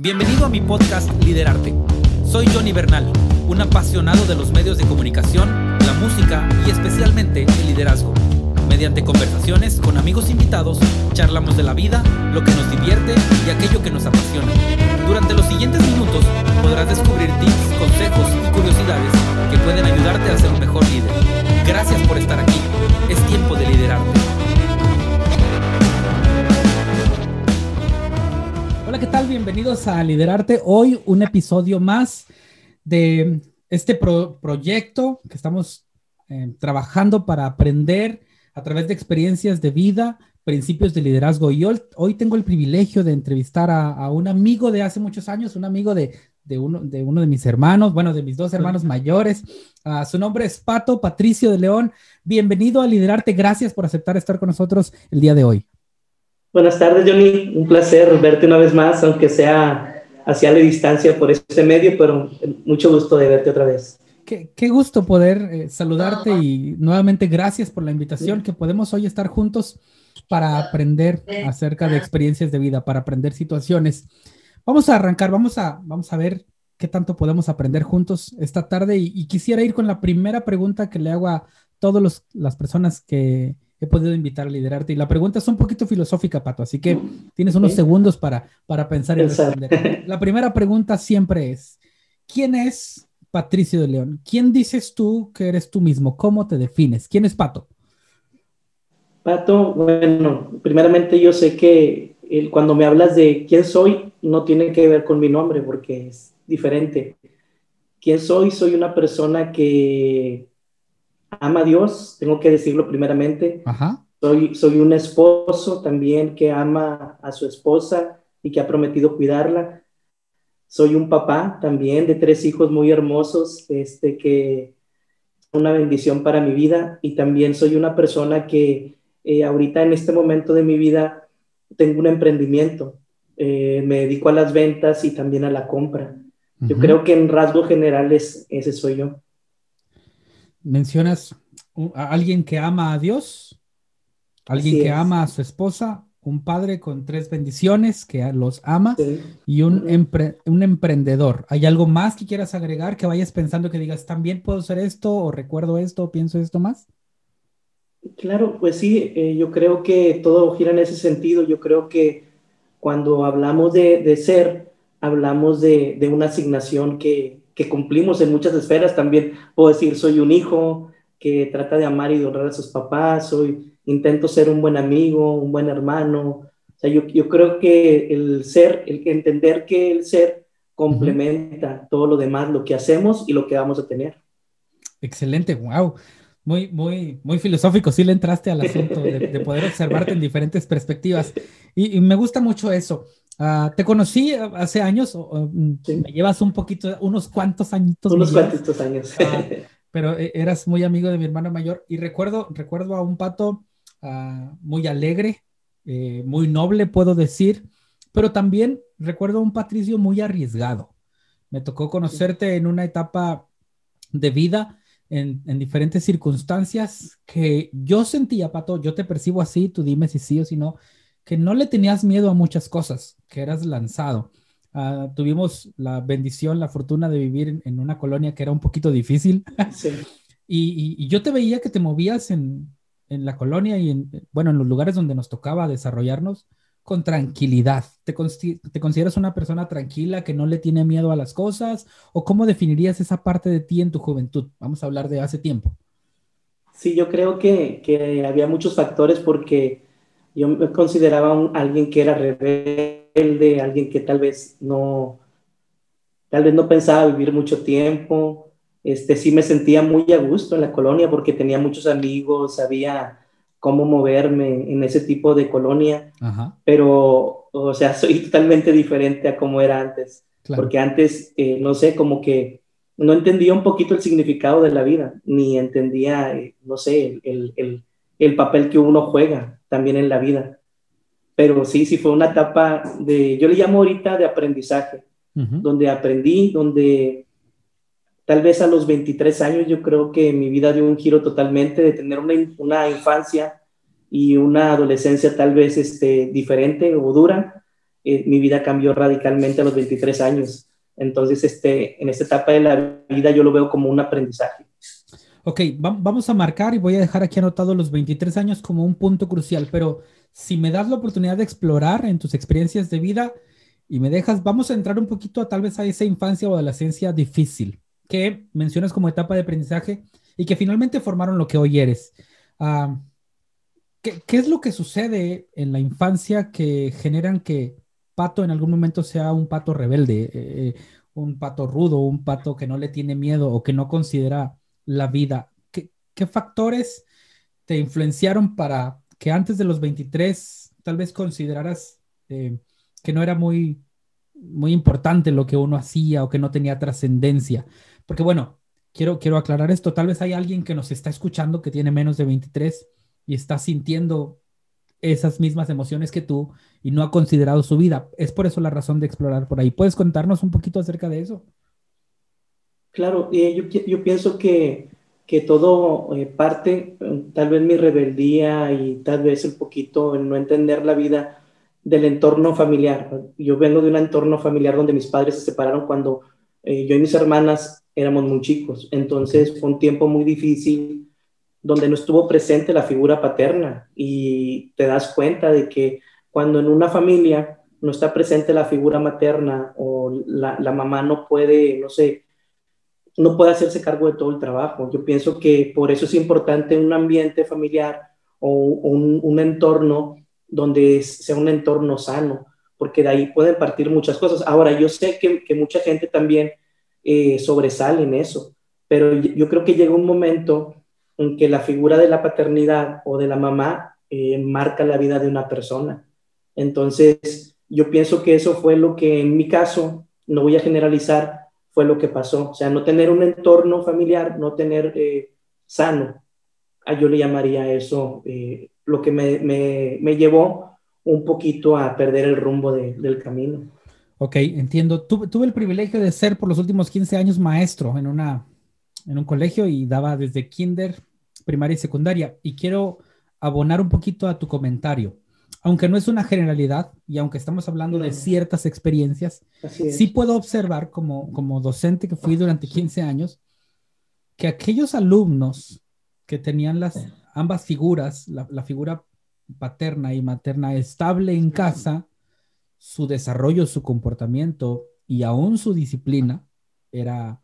Bienvenido a mi podcast Liderarte. Soy Johnny Bernal, un apasionado de los medios de comunicación, la música y especialmente el liderazgo. Mediante conversaciones con amigos invitados, charlamos de la vida, lo que nos divierte y aquello que nos apasiona. Durante los siguientes minutos podrás descubrir tips, consejos y curiosidades que pueden ayudarte a ser un mejor líder. Gracias por estar aquí. Es tiempo de liderarte. Hola, ¿qué tal? Bienvenidos a Liderarte. Hoy un episodio más de este proyecto que estamos eh, trabajando para aprender a través de experiencias de vida, principios de liderazgo. Y hoy, tengo el privilegio de entrevistar a, un amigo de hace muchos años, un amigo de, uno, de uno de mis hermanos, bueno, de mis dos hermanos mayores. Uh, su nombre es Pato Patricio de León. Bienvenido a Liderarte. Gracias por aceptar estar con nosotros el día de hoy. Buenas tardes, Johnny. Un placer verte una vez más, aunque sea hacia la distancia por este medio, pero mucho gusto de verte otra vez. Qué, gusto poder eh, saludarte y nuevamente gracias por la invitación que podemos hoy estar juntos para aprender acerca de experiencias de vida, para aprender situaciones. Vamos a arrancar, vamos a, vamos a ver qué tanto podemos aprender juntos esta tarde y, quisiera ir con la primera pregunta que le hago a todas las personas que, he podido invitar a liderarte. Y la pregunta es un poquito filosófica, Pato, así que tienes unos segundos para, para pensar y responder. La primera pregunta siempre es, ¿quién es Patricio de León? ¿Quién dices tú que eres tú mismo? ¿Cómo te defines? ¿Quién es Pato? Pato, bueno, primeramente yo sé que cuando me hablas de quién soy, no tiene que ver con mi nombre porque es diferente. ¿Quién soy? Soy una persona que ama a Dios, tengo que decirlo primeramente. Soy, soy un esposo también que ama a su esposa y que ha prometido cuidarla. Soy un papá también de tres hijos muy hermosos, este, que una bendición para mi vida. Y también soy una persona que eh, ahorita en este momento de mi vida tengo un emprendimiento. Eh, me dedico a las ventas y también a la compra. Yo creo que en rasgos generales ese soy yo mencionas a alguien que ama a Dios, alguien que ama a su esposa, un padre con tres bendiciones que los ama y un, un emprendedor. ¿Hay algo más que quieras agregar que vayas pensando que digas, también puedo hacer esto o recuerdo esto o pienso esto más? Claro, pues sí, eh, yo creo que todo gira en ese sentido. Yo creo que cuando hablamos de, ser, hablamos de, de, una asignación que, que cumplimos en muchas esferas. También puedo decir, soy un hijo que trata de amar y de honrar a sus papás, soy, intento ser un buen amigo, un buen hermano. O sea, yo, yo creo que el ser, el entender que el ser complementa todo lo demás, lo que hacemos y lo que vamos a tener. Excelente, wow. Muy, muy, muy filosófico, sí le entraste al asunto de, poder observarte en diferentes perspectivas. y, me gusta mucho eso. Ah, te conocí hace años, mm, me llevas un poquito, unos cuantos añitos. Unos cuantos años. Ah, pero eh, eras muy amigo de mi hermano mayor y recuerdo, recuerdo a un pato ah, muy alegre, eh, muy noble, puedo decir, pero también recuerdo a un Patricio muy arriesgado. Me tocó conocerte en una etapa de vida, en, en, diferentes circunstancias que yo sentía, Pato, yo te percibo así, tú dime si sí o si no, que no le tenías miedo a muchas cosas, que eras lanzado. Ah, tuvimos la bendición, la fortuna de vivir en, una colonia que era un poquito difícil. y, yo te veía que te movías en, la colonia y en, bueno, en los lugares donde nos tocaba desarrollarnos con tranquilidad. ¿Te, ¿Te consideras una persona tranquila que no le tiene miedo a las cosas? ¿O cómo definirías esa parte de ti en tu juventud? Vamos a hablar de hace tiempo. Sí, yo creo que, que había muchos factores porque yo me consideraba un, alguien que era rebelde, alguien que tal vez no, tal vez no pensaba vivir mucho tiempo. Este, sí me sentía muy a gusto en la colonia porque tenía muchos amigos, sabía cómo moverme en ese tipo de colonia, pero, o sea, soy totalmente diferente a como era antes, porque antes, eh, no sé, como que no entendía un poquito el significado de la vida, ni entendía, eh, no sé, el, el, el papel que uno juega también en la vida. Pero sí, sí fue una etapa de, yo le llamo ahorita de aprendizaje, donde aprendí, donde tal vez a los 23 años yo creo que mi vida dio un giro totalmente de tener una, una infancia y una adolescencia tal vez este, diferente o dura, eh, mi vida cambió radicalmente a los 23 años. Entonces, este, en esta etapa de la vida yo lo veo como un aprendizaje. Ok, vamos a marcar y voy a dejar aquí anotado los 23 años como un punto crucial, pero si me das la oportunidad de explorar en tus experiencias de vida y me dejas, vamos a entrar un poquito a tal vez a esa infancia o adolescencia difícil que mencionas como etapa de aprendizaje y que finalmente formaron lo que hoy eres. Ah, ¿qué, es lo que sucede en la infancia que generan que Pato en algún momento sea un pato rebelde, eh, eh, un pato rudo, un pato que no le tiene miedo o que no considera la vida? ¿Qué, factores te influenciaron para que antes de los 23 tal vez consideraras eh, que no era muy, muy importante lo que uno hacía o que no tenía trascendencia? Porque bueno, quiero, quiero aclarar esto, tal vez hay alguien que nos está escuchando que tiene menos de 23 y está sintiendo esas mismas emociones que tú y no ha considerado su vida. Es por eso la razón de explorar por ahí. ¿Puedes contarnos un poquito acerca de eso? Claro, yo, yo pienso que, que todo eh, parte, tal vez mi rebeldía y tal vez un poquito el no entender la vida del entorno familiar. Yo vengo de un entorno familiar donde mis padres se separaron cuando eh, yo y mis hermanas éramos muy chicos. Entonces fue un tiempo muy difícil donde no estuvo presente la figura paterna y te das cuenta de que cuando en una familia no está presente la figura materna o la, la mamá no puede, no sé, no puede hacerse cargo de todo el trabajo. Yo pienso que por eso es importante un ambiente familiar o un, un entorno donde sea un entorno sano, porque de ahí pueden partir muchas cosas. Ahora, yo sé que, que mucha gente también eh, sobresale en eso, pero yo creo que llega un momento en que la figura de la paternidad o de la mamá eh, marca la vida de una persona. Entonces, yo pienso que eso fue lo que en mi caso, no voy a generalizar, fue lo que pasó. O sea, no tener un entorno familiar, no tener eh, sano, a yo le llamaría eso eh, lo que me, me, me, llevó un poquito a perder el rumbo de, del camino. Ok, entiendo. Tuve, tuve el privilegio de ser por los últimos 15 años maestro en, una, en un colegio y daba desde kinder primaria y secundaria. Y quiero abonar un poquito a tu comentario. Aunque no es una generalidad y aunque estamos hablando de ciertas experiencias, sí puedo observar como, como docente que fui durante 15 años que aquellos alumnos que tenían las ambas figuras, la, figura paterna y materna estable en casa, su desarrollo, su comportamiento y aún su disciplina era,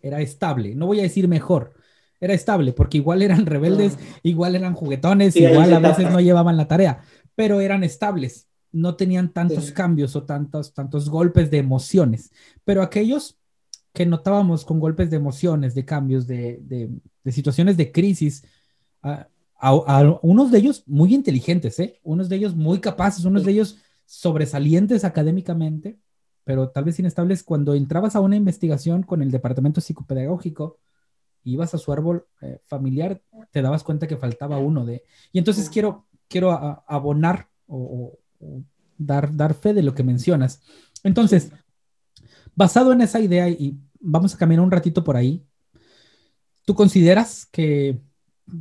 era estable. No voy a decir mejor, era estable, porque igual eran rebeldes, igual eran juguetones, igual a veces no llevaban la tarea, pero eran estables, no tenían tantos cambios o tantos, tantos golpes de emociones. Pero aquellos que notábamos con golpes de emociones, de cambios, de, de, situaciones de crisis, a, unos de ellos muy inteligentes, ¿eh? unos de ellos muy capaces, unos de ellos sobresalientes académicamente, pero tal vez inestables, cuando entrabas a una investigación con el departamento psicopedagógico, ibas a su árbol eh, familiar, te dabas cuenta que faltaba uno de... Y entonces quiero, quiero abonar o, dar, dar fe de lo que mencionas. Entonces, basado en esa idea, y vamos a caminar un ratito por ahí, ¿tú consideras que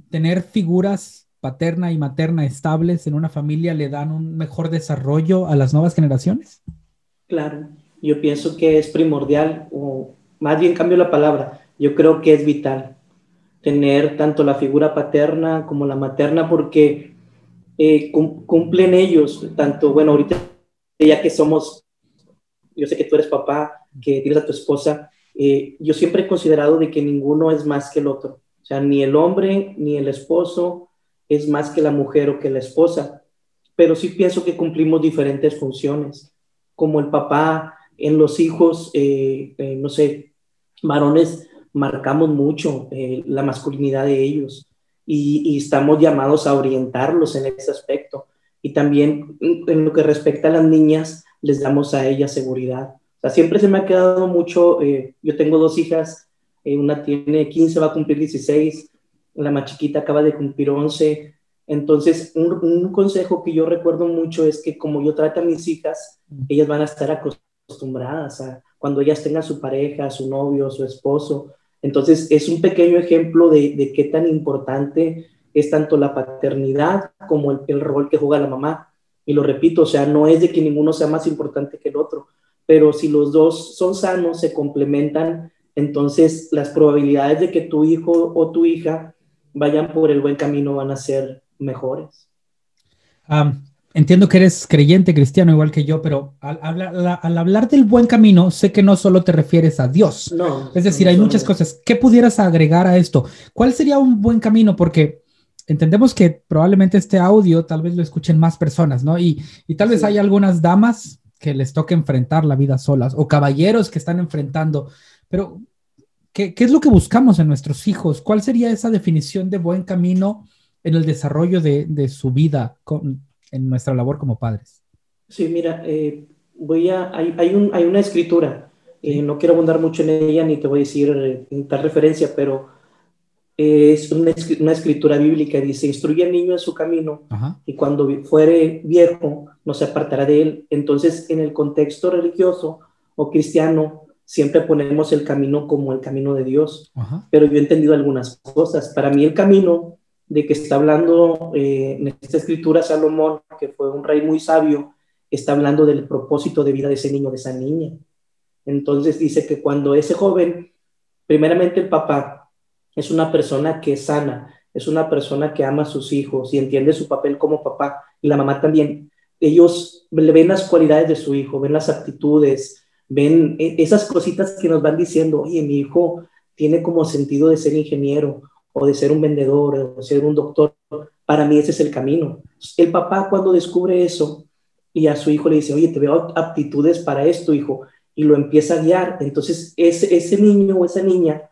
tener figuras paterna y materna estables en una familia le dan un mejor desarrollo a las nuevas generaciones? Claro, yo pienso que es primordial, o más bien cambio la palabra, yo creo que es vital tener tanto la figura paterna como la materna porque eh, cumplen ellos, tanto, bueno, ahorita ya que somos, yo sé que tú eres papá, que tienes a tu esposa, eh, yo siempre he considerado de que ninguno es más que el otro, o sea, ni el hombre ni el esposo es más que la mujer o que la esposa, pero sí pienso que cumplimos diferentes funciones, como el papá en los hijos, eh, no sé, varones marcamos mucho eh, la masculinidad de ellos y, estamos llamados a orientarlos en ese aspecto. Y también en lo que respecta a las niñas, les damos a ellas seguridad. O sea, siempre se me ha quedado mucho, eh, yo tengo dos hijas, eh, una tiene 15, va a cumplir 16, la más chiquita acaba de cumplir 11. Entonces, un consejo que yo recuerdo mucho es que como yo trato a mis hijas, ellas van a estar acostumbradas a cuando ellas tengan su pareja, su novio, su esposo, entonces, es un pequeño ejemplo de, qué tan importante es tanto la paternidad como el, rol que juega la mamá. Y lo repito, o sea, no es de que ninguno sea más importante que el otro, pero si los dos son sanos, se complementan, entonces las probabilidades de que tu hijo o tu hija vayan por el buen camino van a ser mejores. Entiendo que eres creyente cristiano igual que yo, pero al, hablar del buen camino, sé que no solo te refieres a Dios. No. Es decir, hay muchas cosas. ¿Qué pudieras agregar a esto? ¿Cuál sería un buen camino? Porque entendemos que probablemente este audio tal vez lo escuchen más personas, ¿no? Y, tal vez hay algunas damas que les toque enfrentar la vida solas o caballeros que están enfrentando, pero ¿qué, es lo que buscamos en nuestros hijos? ¿Cuál sería esa definición de buen camino en el desarrollo de, su vida en nuestra labor como padres? Sí, mira, eh, voy a, hay, hay, un, hay, una escritura, eh, no quiero abundar mucho en ella ni te voy a decir eh, en tal referencia, pero es una, escritura bíblica, dice, instruye al niño en su camino y cuando fuere viejo no se apartará de él. Entonces, en el contexto religioso o cristiano, siempre ponemos el camino como el camino de Dios, pero yo he entendido algunas cosas. Para mí el camino de que está hablando eh, en esta escritura Salomón, que fue un rey muy sabio, está hablando del propósito de vida de ese niño, de esa niña. Entonces dice que cuando ese joven, primeramente el papá, es una persona que es sana, es una persona que ama a sus hijos y entiende su papel como papá y la mamá también. Ellos le ven las cualidades de su hijo, ven las aptitudes, ven e, esas cositas que nos van diciendo, oye, mi hijo tiene como sentido de ser ingeniero o de ser un vendedor o ser un doctor. Para mí ese es el camino. El papá cuando descubre eso y a su hijo le dice, oye, te veo aptitudes para esto, hijo, y lo empieza a guiar, entonces ese, ese niño o esa niña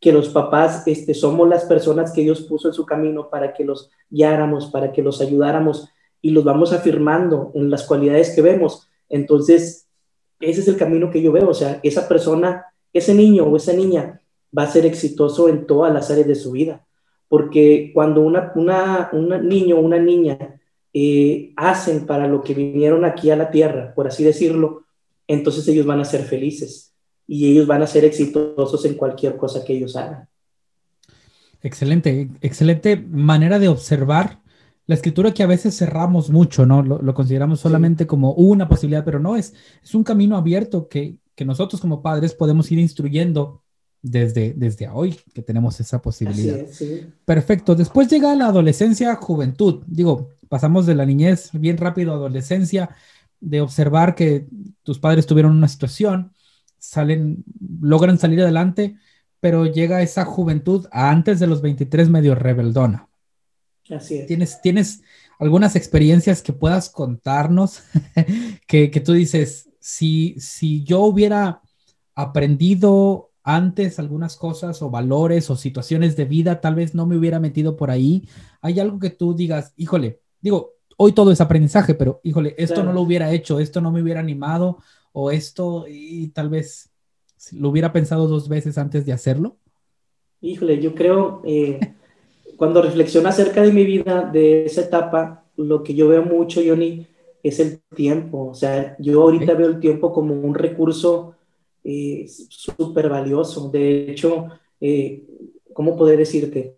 que los papás este, somos las personas que Dios puso en su camino para que los guiáramos, para que los ayudáramos y los vamos afirmando en las cualidades que vemos. Entonces, ese es el camino que yo veo, o sea, esa persona, ese niño o esa niña va a ser exitoso en todas las áreas de su vida, porque cuando una, una, un niño o una niña eh, hacen para lo que vinieron aquí a la tierra, por así decirlo, entonces ellos van a ser felices y ellos van a ser exitosos en cualquier cosa que ellos hagan. Excelente, excelente manera de observar la escritura que a veces cerramos mucho, ¿no? Lo, consideramos solamente como una posibilidad, pero no, es, es un camino abierto que, que nosotros como padres podemos ir instruyendo desde, desde hoy que tenemos esa posibilidad. Perfecto. Después llega la adolescencia, juventud. Digo, pasamos de la niñez bien rápido a adolescencia, de observar que tus padres tuvieron una situación, salen, logran salir adelante, pero llega esa juventud antes de los 23 medio rebeldona. Así es. ¿Tienes, tienes algunas experiencias que puedas contarnos que, tú dices, si, si yo hubiera aprendido antes algunas cosas o valores o situaciones de vida, tal vez no me hubiera metido por ahí. ¿Hay algo que tú digas, híjole, digo, hoy todo es aprendizaje, pero híjole, esto no lo hubiera hecho, esto no me hubiera animado o esto y tal vez lo hubiera pensado dos veces antes de hacerlo? Híjole, yo creo, eh, cuando reflexiono acerca de mi vida, de esa etapa, lo que yo veo mucho, Johnny, es el tiempo. O sea, yo ahorita veo el tiempo como un recurso eh, súper valioso. De hecho, eh, ¿cómo poder decirte?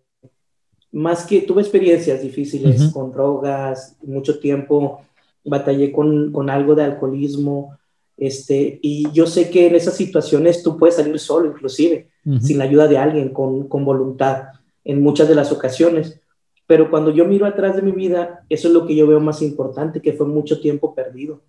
Más que tuve experiencias difíciles con drogas, mucho tiempo batallé con, con algo de alcoholismo, este, y yo sé que en esas situaciones tú puedes salir solo, inclusive, sin la ayuda de alguien, con, con, voluntad, en muchas de las ocasiones. Pero cuando yo miro atrás de mi vida, eso es lo que yo veo más importante, que fue mucho tiempo perdido.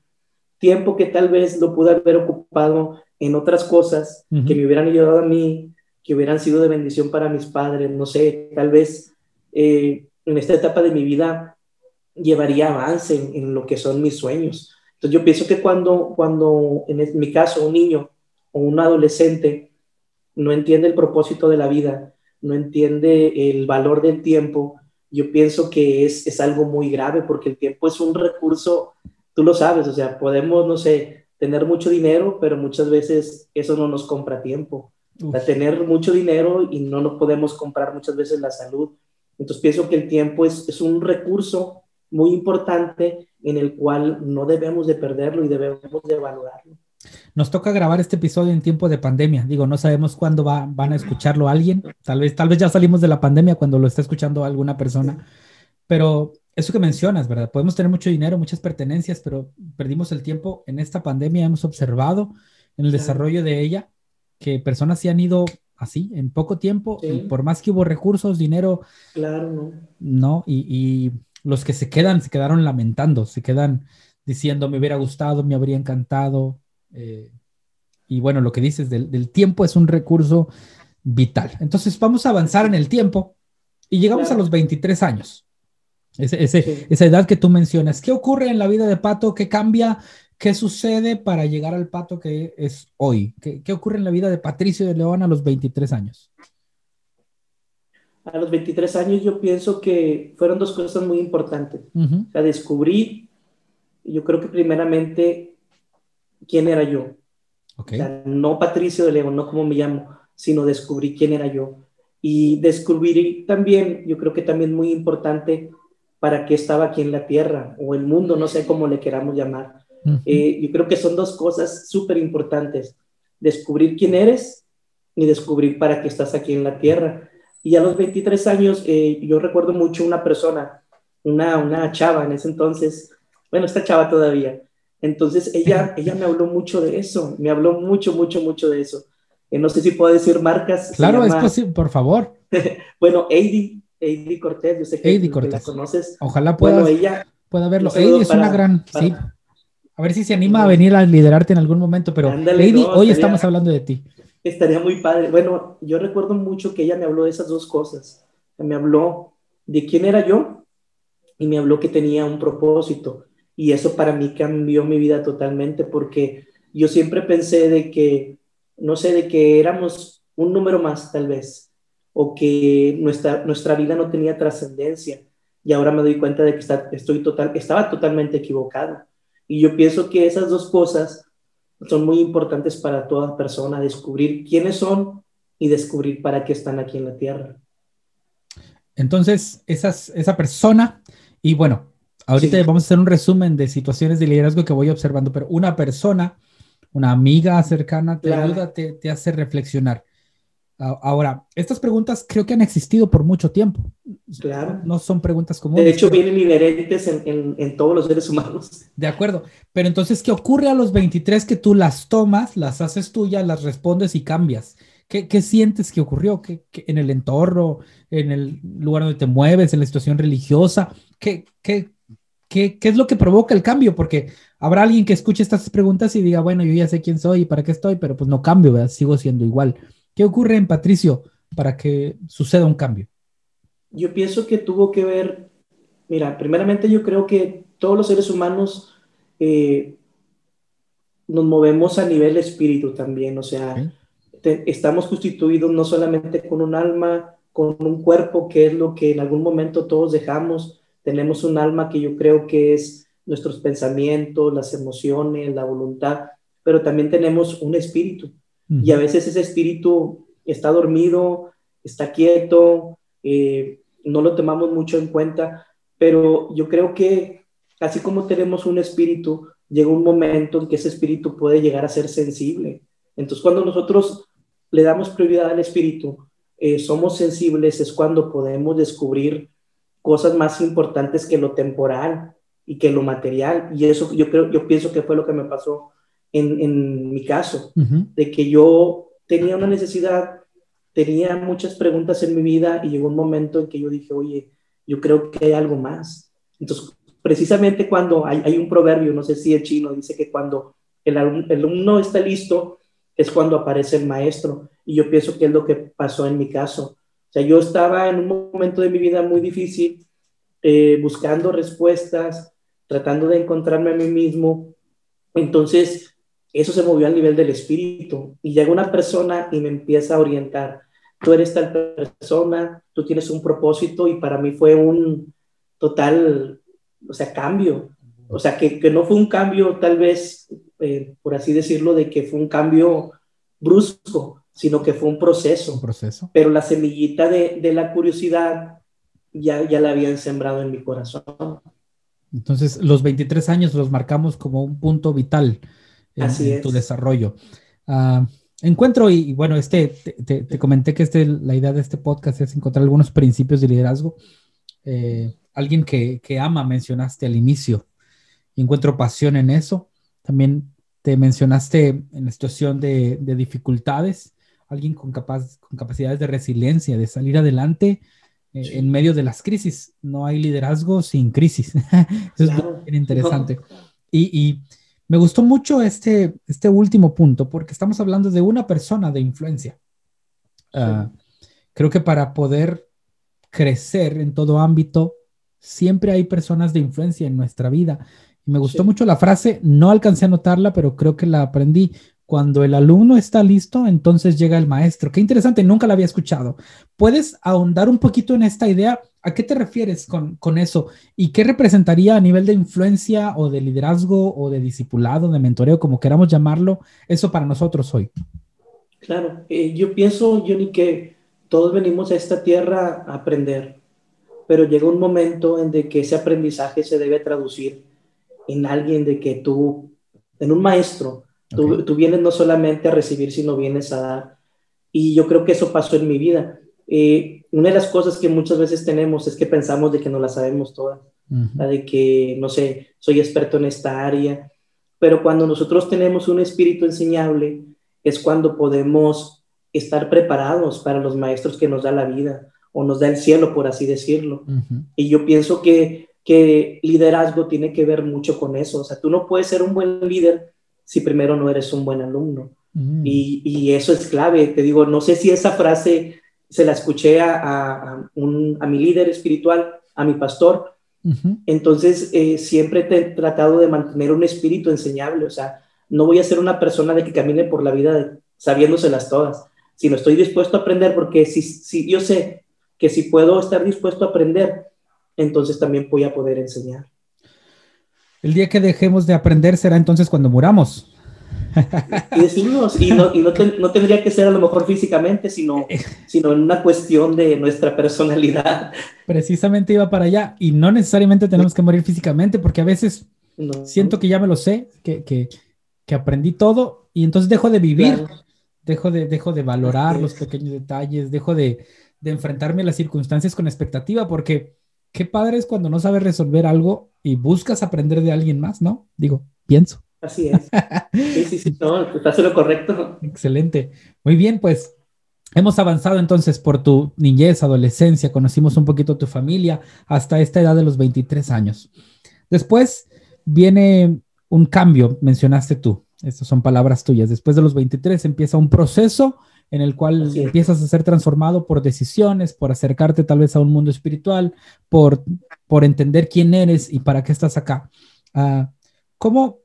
Tiempo que tal vez lo pude haber ocupado en otras cosas que me hubieran ayudado a mí, que hubieran sido de bendición para mis padres, no sé, tal vez eh, en esta etapa de mi vida llevaría avance en, en lo que son mis sueños. Entonces yo pienso que cuando, cuando en mi caso, un niño o un adolescente no entiende el propósito de la vida, no entiende el valor del tiempo, yo pienso que es, es algo muy grave porque el tiempo es un recurso, tú lo sabes, o sea, podemos, no sé, tener mucho dinero, pero muchas veces eso no nos compra tiempo. O sea, tener mucho dinero y no nos podemos comprar muchas veces la salud. Entonces pienso que el tiempo es, es un recurso muy importante en el cual no debemos de perderlo y debemos de valorarlo. Nos toca grabar este episodio en tiempo de pandemia. Digo, no sabemos cuándo va, van a escucharlo alguien. Tal vez, tal vez ya salimos de la pandemia cuando lo está escuchando alguna persona. Pero eso que mencionas, ¿verdad? Podemos tener mucho dinero, muchas pertenencias, pero perdimos el tiempo. En esta pandemia hemos observado en el desarrollo de ella que personas se han ido así en poco tiempo y por más que hubo recursos, dinero. Claro, no. No, y, los que se quedan se quedaron lamentando, se quedan diciendo me hubiera gustado, me habría encantado. Eh, y bueno, lo que dices del, tiempo es un recurso vital. Entonces vamos a avanzar en el tiempo y llegamos a los 23 años. Esa edad que tú mencionas. ¿Qué ocurre en la vida de Pato? ¿Qué cambia? ¿Qué sucede para llegar al Pato que es hoy? ¿Qué, ocurre en la vida de Patricio de León a los 23 años? A los 23 años yo pienso que fueron dos cosas muy importantes. O sea, descubrí, yo creo que primeramente, quién era yo. O sea, no Patricio de León, no como me llamo, sino descubrí quién era yo. Y descubrí también, yo creo que también muy importante, para qué estaba aquí en la tierra o el mundo, no sé cómo le queramos llamar. Eh, yo creo que son dos cosas súper importantes, descubrir quién eres y descubrir para qué estás aquí en la tierra. Y a los 23 años, eh, yo recuerdo mucho una persona, una, una chava en ese entonces, bueno, esta chava todavía. Entonces ella, ella me habló mucho de eso, me habló mucho, mucho, mucho de eso. Eh, no sé si puedo decir marcas. Claro, es posible, por favor. bueno, Eddie, Eddie Cortés, yo sé que, Cortés. la conoces. Ojalá pueda, ella, pueda verlo. Eddie es una gran, sí. A ver si se anima a venir a liderarte en algún momento, pero Eddie, hoy estamos hablando de ti. Estaría muy padre. Bueno, yo recuerdo mucho que ella me habló de esas dos cosas. Me habló de quién era yo y me habló que tenía un propósito. Y eso para mí cambió mi vida totalmente porque yo siempre pensé de que, no sé, de que éramos un número más tal vez o que nuestra, nuestra vida no tenía trascendencia. Y ahora me doy cuenta de que estoy total, estaba totalmente equivocado. Y yo pienso que esas dos cosas son muy importantes para toda persona, descubrir quiénes son y descubrir para qué están aquí en la tierra. Entonces, esas, esa persona, y bueno, ahorita vamos a hacer un resumen de situaciones de liderazgo que voy observando, pero una persona, una amiga cercana, te ayuda, te, te hace reflexionar. Ahora, estas preguntas creo que han existido por mucho tiempo. Claro. No son preguntas comunes. De hecho, vienen inherentes en, en, todos los seres humanos. De acuerdo. Pero entonces, ¿qué ocurre a los 23 que tú las tomas, las haces tuyas, las respondes y cambias? ¿Qué, qué sientes que ocurrió ¿Qué, en el entorno, en el lugar donde te mueves, en la situación religiosa? ¿Qué, qué, qué, qué es lo que provoca el cambio? Porque habrá alguien que escuche estas preguntas y diga, bueno, yo ya sé quién soy y para qué estoy, pero pues no cambio, ¿verdad? sigo siendo igual. ¿Qué ocurre en Patricio para que suceda un cambio? Yo pienso que tuvo que ver, mira, primeramente yo creo que todos los seres humanos eh, nos movemos a nivel espíritu también, o sea, estamos constituidos no solamente con un alma, con un cuerpo, que es lo que en algún momento todos dejamos, tenemos un alma que yo creo que es nuestros pensamientos, las emociones, la voluntad, pero también tenemos un espíritu y a veces ese espíritu está dormido, está quieto, eh, no lo tomamos mucho en cuenta, pero yo creo que así como tenemos un espíritu, llega un momento en que ese espíritu puede llegar a ser sensible. Entonces, cuando nosotros le damos prioridad al espíritu, eh, somos sensibles, es cuando podemos descubrir cosas más importantes que lo temporal y que lo material. Y eso yo creo, yo pienso que fue lo que me pasó en, mi caso, de que yo tenía una necesidad, tenía muchas preguntas en mi vida y llegó un momento en que yo dije, oye, yo creo que hay algo más. Entonces, precisamente cuando hay, hay un proverbio, no sé si es chino, dice que cuando el, el alumno está listo, es cuando aparece el maestro. Y yo pienso que es lo que pasó en mi caso. O sea, yo estaba en un momento de mi vida muy difícil, eh, buscando respuestas, tratando de encontrarme a mí mismo. Entonces, eso se movió al nivel del espíritu. Y llega una persona y me empieza a orientar. Tú eres tal persona, tú tienes un propósito y para mí fue un total, o sea, cambio. O sea, que, que no fue un cambio tal vez, eh, por así decirlo, de que fue un cambio brusco, sino que fue un proceso. Un proceso. Pero la semillita de, de la curiosidad ya, ya la habían sembrado en mi corazón. Entonces, los 23 años los marcamos como un punto vital en, tu desarrollo. Ah, encuentro, y, bueno, este, te, comenté que este, la idea de este podcast es encontrar algunos principios de liderazgo. Eh, alguien que, que ama, mencionaste al inicio. encuentro pasión en eso. También te mencionaste en la situación de, de dificultades, alguien con, capaz, con capacidades de resiliencia, de salir adelante eh, en medio de las crisis. No hay liderazgo sin crisis. Eso es muy interesante. Y, y, me gustó mucho este, este último punto porque estamos hablando de una persona de influencia. Uh, creo que para poder crecer en todo ámbito, siempre hay personas de influencia en nuestra vida. Y me gustó sí. mucho la frase, no alcancé a notarla, pero creo que la aprendí. Cuando el alumno está listo, entonces llega el maestro. Qué interesante, nunca la había escuchado. ¿Puedes ahondar un poquito en esta idea? ¿A qué te refieres con, con eso? ¿Y qué representaría a nivel de influencia o de liderazgo o de discipulado, de mentoreo, como queramos llamarlo, eso para nosotros hoy? Claro, eh, yo pienso, Johnny, que todos venimos a esta tierra a aprender, pero llega un momento en de que ese aprendizaje se debe traducir en alguien de que tú, en un maestro, okay. tú, tú, vienes no solamente a recibir, sino vienes a dar. Y yo creo que eso pasó en mi vida. Eh, una de las cosas que muchas veces tenemos es que pensamos de que no la sabemos todas, uh -huh. de que, no sé, soy experto en esta área, pero cuando nosotros tenemos un espíritu enseñable, es cuando podemos estar preparados para los maestros que nos da la vida o nos da el cielo, por así decirlo. Uh -huh. Y yo pienso que, que liderazgo tiene que ver mucho con eso. O sea, tú no puedes ser un buen líder si primero no eres un buen alumno. -huh. y, y, eso es clave. Te digo, no sé si esa frase se la escuché a, a, un, a mi líder espiritual, a mi pastor. Uh -huh. Entonces, eh, siempre te he tratado de mantener un espíritu enseñable. O sea, no voy a ser una persona de que camine por la vida sabiéndoselas todas sino estoy dispuesto a aprender, porque si, si yo sé que si puedo estar dispuesto a aprender, entonces también voy a poder enseñar. El día que dejemos de aprender será entonces cuando muramos. Y decimos, y, no, y no, te, no, tendría que ser a lo mejor físicamente, sino, sino en una cuestión de nuestra personalidad. Precisamente iba para allá, y no necesariamente tenemos que morir físicamente, porque a veces no. siento que ya me lo sé, que, que, que aprendí todo, y entonces dejo de vivir. Claro dejo de, dejo de valorar los pequeños detalles, dejo de, de, enfrentarme a las circunstancias con expectativa, porque qué padre es cuando no sabes resolver algo y buscas aprender de alguien más, ¿no? Digo, pienso. Así es. Sí, sí, sí, no, estás en lo correcto. Excelente. Muy bien, pues hemos avanzado entonces por tu niñez, adolescencia, conocimos un poquito tu familia hasta esta edad de los 23 años. Después viene un cambio, mencionaste tú, estas son palabras tuyas. Después de los 23 empieza un proceso en el cual empiezas a ser transformado por decisiones, por acercarte tal vez a un mundo espiritual, por, por entender quién eres y para qué estás acá. Uh, ¿cómo,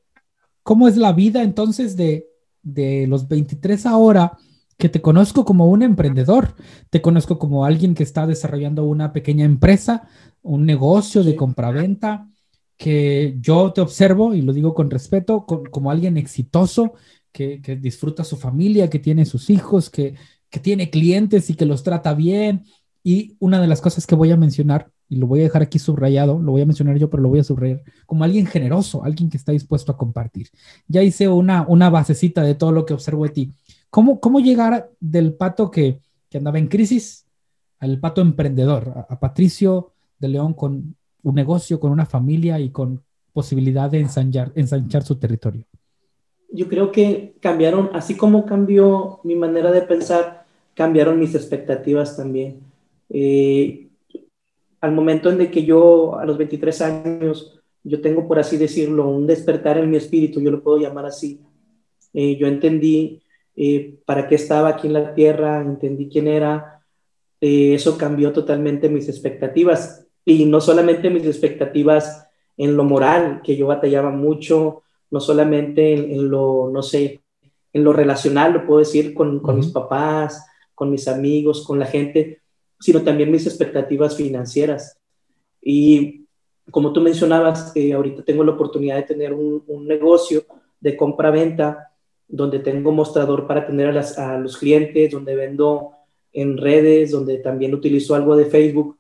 ¿Cómo es la vida entonces de, de los 23 ahora? que te conozco como un emprendedor, te conozco como alguien que está desarrollando una pequeña empresa, un negocio de compraventa, que yo te observo, y lo digo con respeto, con, como alguien exitoso, que, disfruta su familia, que tiene sus hijos, que, que tiene clientes y que los trata bien. Y una de las cosas que voy a mencionar, y lo voy a dejar aquí subrayado, lo voy a mencionar yo, pero lo voy a subrayar, como alguien generoso, alguien que está dispuesto a compartir. Ya hice una, una basecita de todo lo que observo de ti. ¿Cómo, cómo llegar del pato que, que andaba en crisis al pato emprendedor, a, a Patricio de León con un negocio, con una familia y con posibilidad de ensanchar, ensanchar su territorio? Yo creo que cambiaron, así como cambió mi manera de pensar, cambiaron mis expectativas también. Eh, al momento en de que yo, a los 23 años, yo tengo, por así decirlo, un despertar en mi espíritu, yo lo puedo llamar así. Eh, yo entendí eh, para qué estaba aquí en la tierra, entendí quién era. Eh, eso cambió totalmente mis expectativas y no solamente mis expectativas en lo moral, que yo batallaba mucho, no solamente en, en lo, no sé, en lo relacional, lo puedo decir, con, con uh -huh. mis papás, con mis amigos, con la gente, sino también mis expectativas financieras. Y como tú mencionabas, eh, ahorita tengo la oportunidad de tener un, un negocio de compra-venta, donde tengo mostrador para tener a, las, a los clientes, donde vendo en redes, donde también utilizo algo de Facebook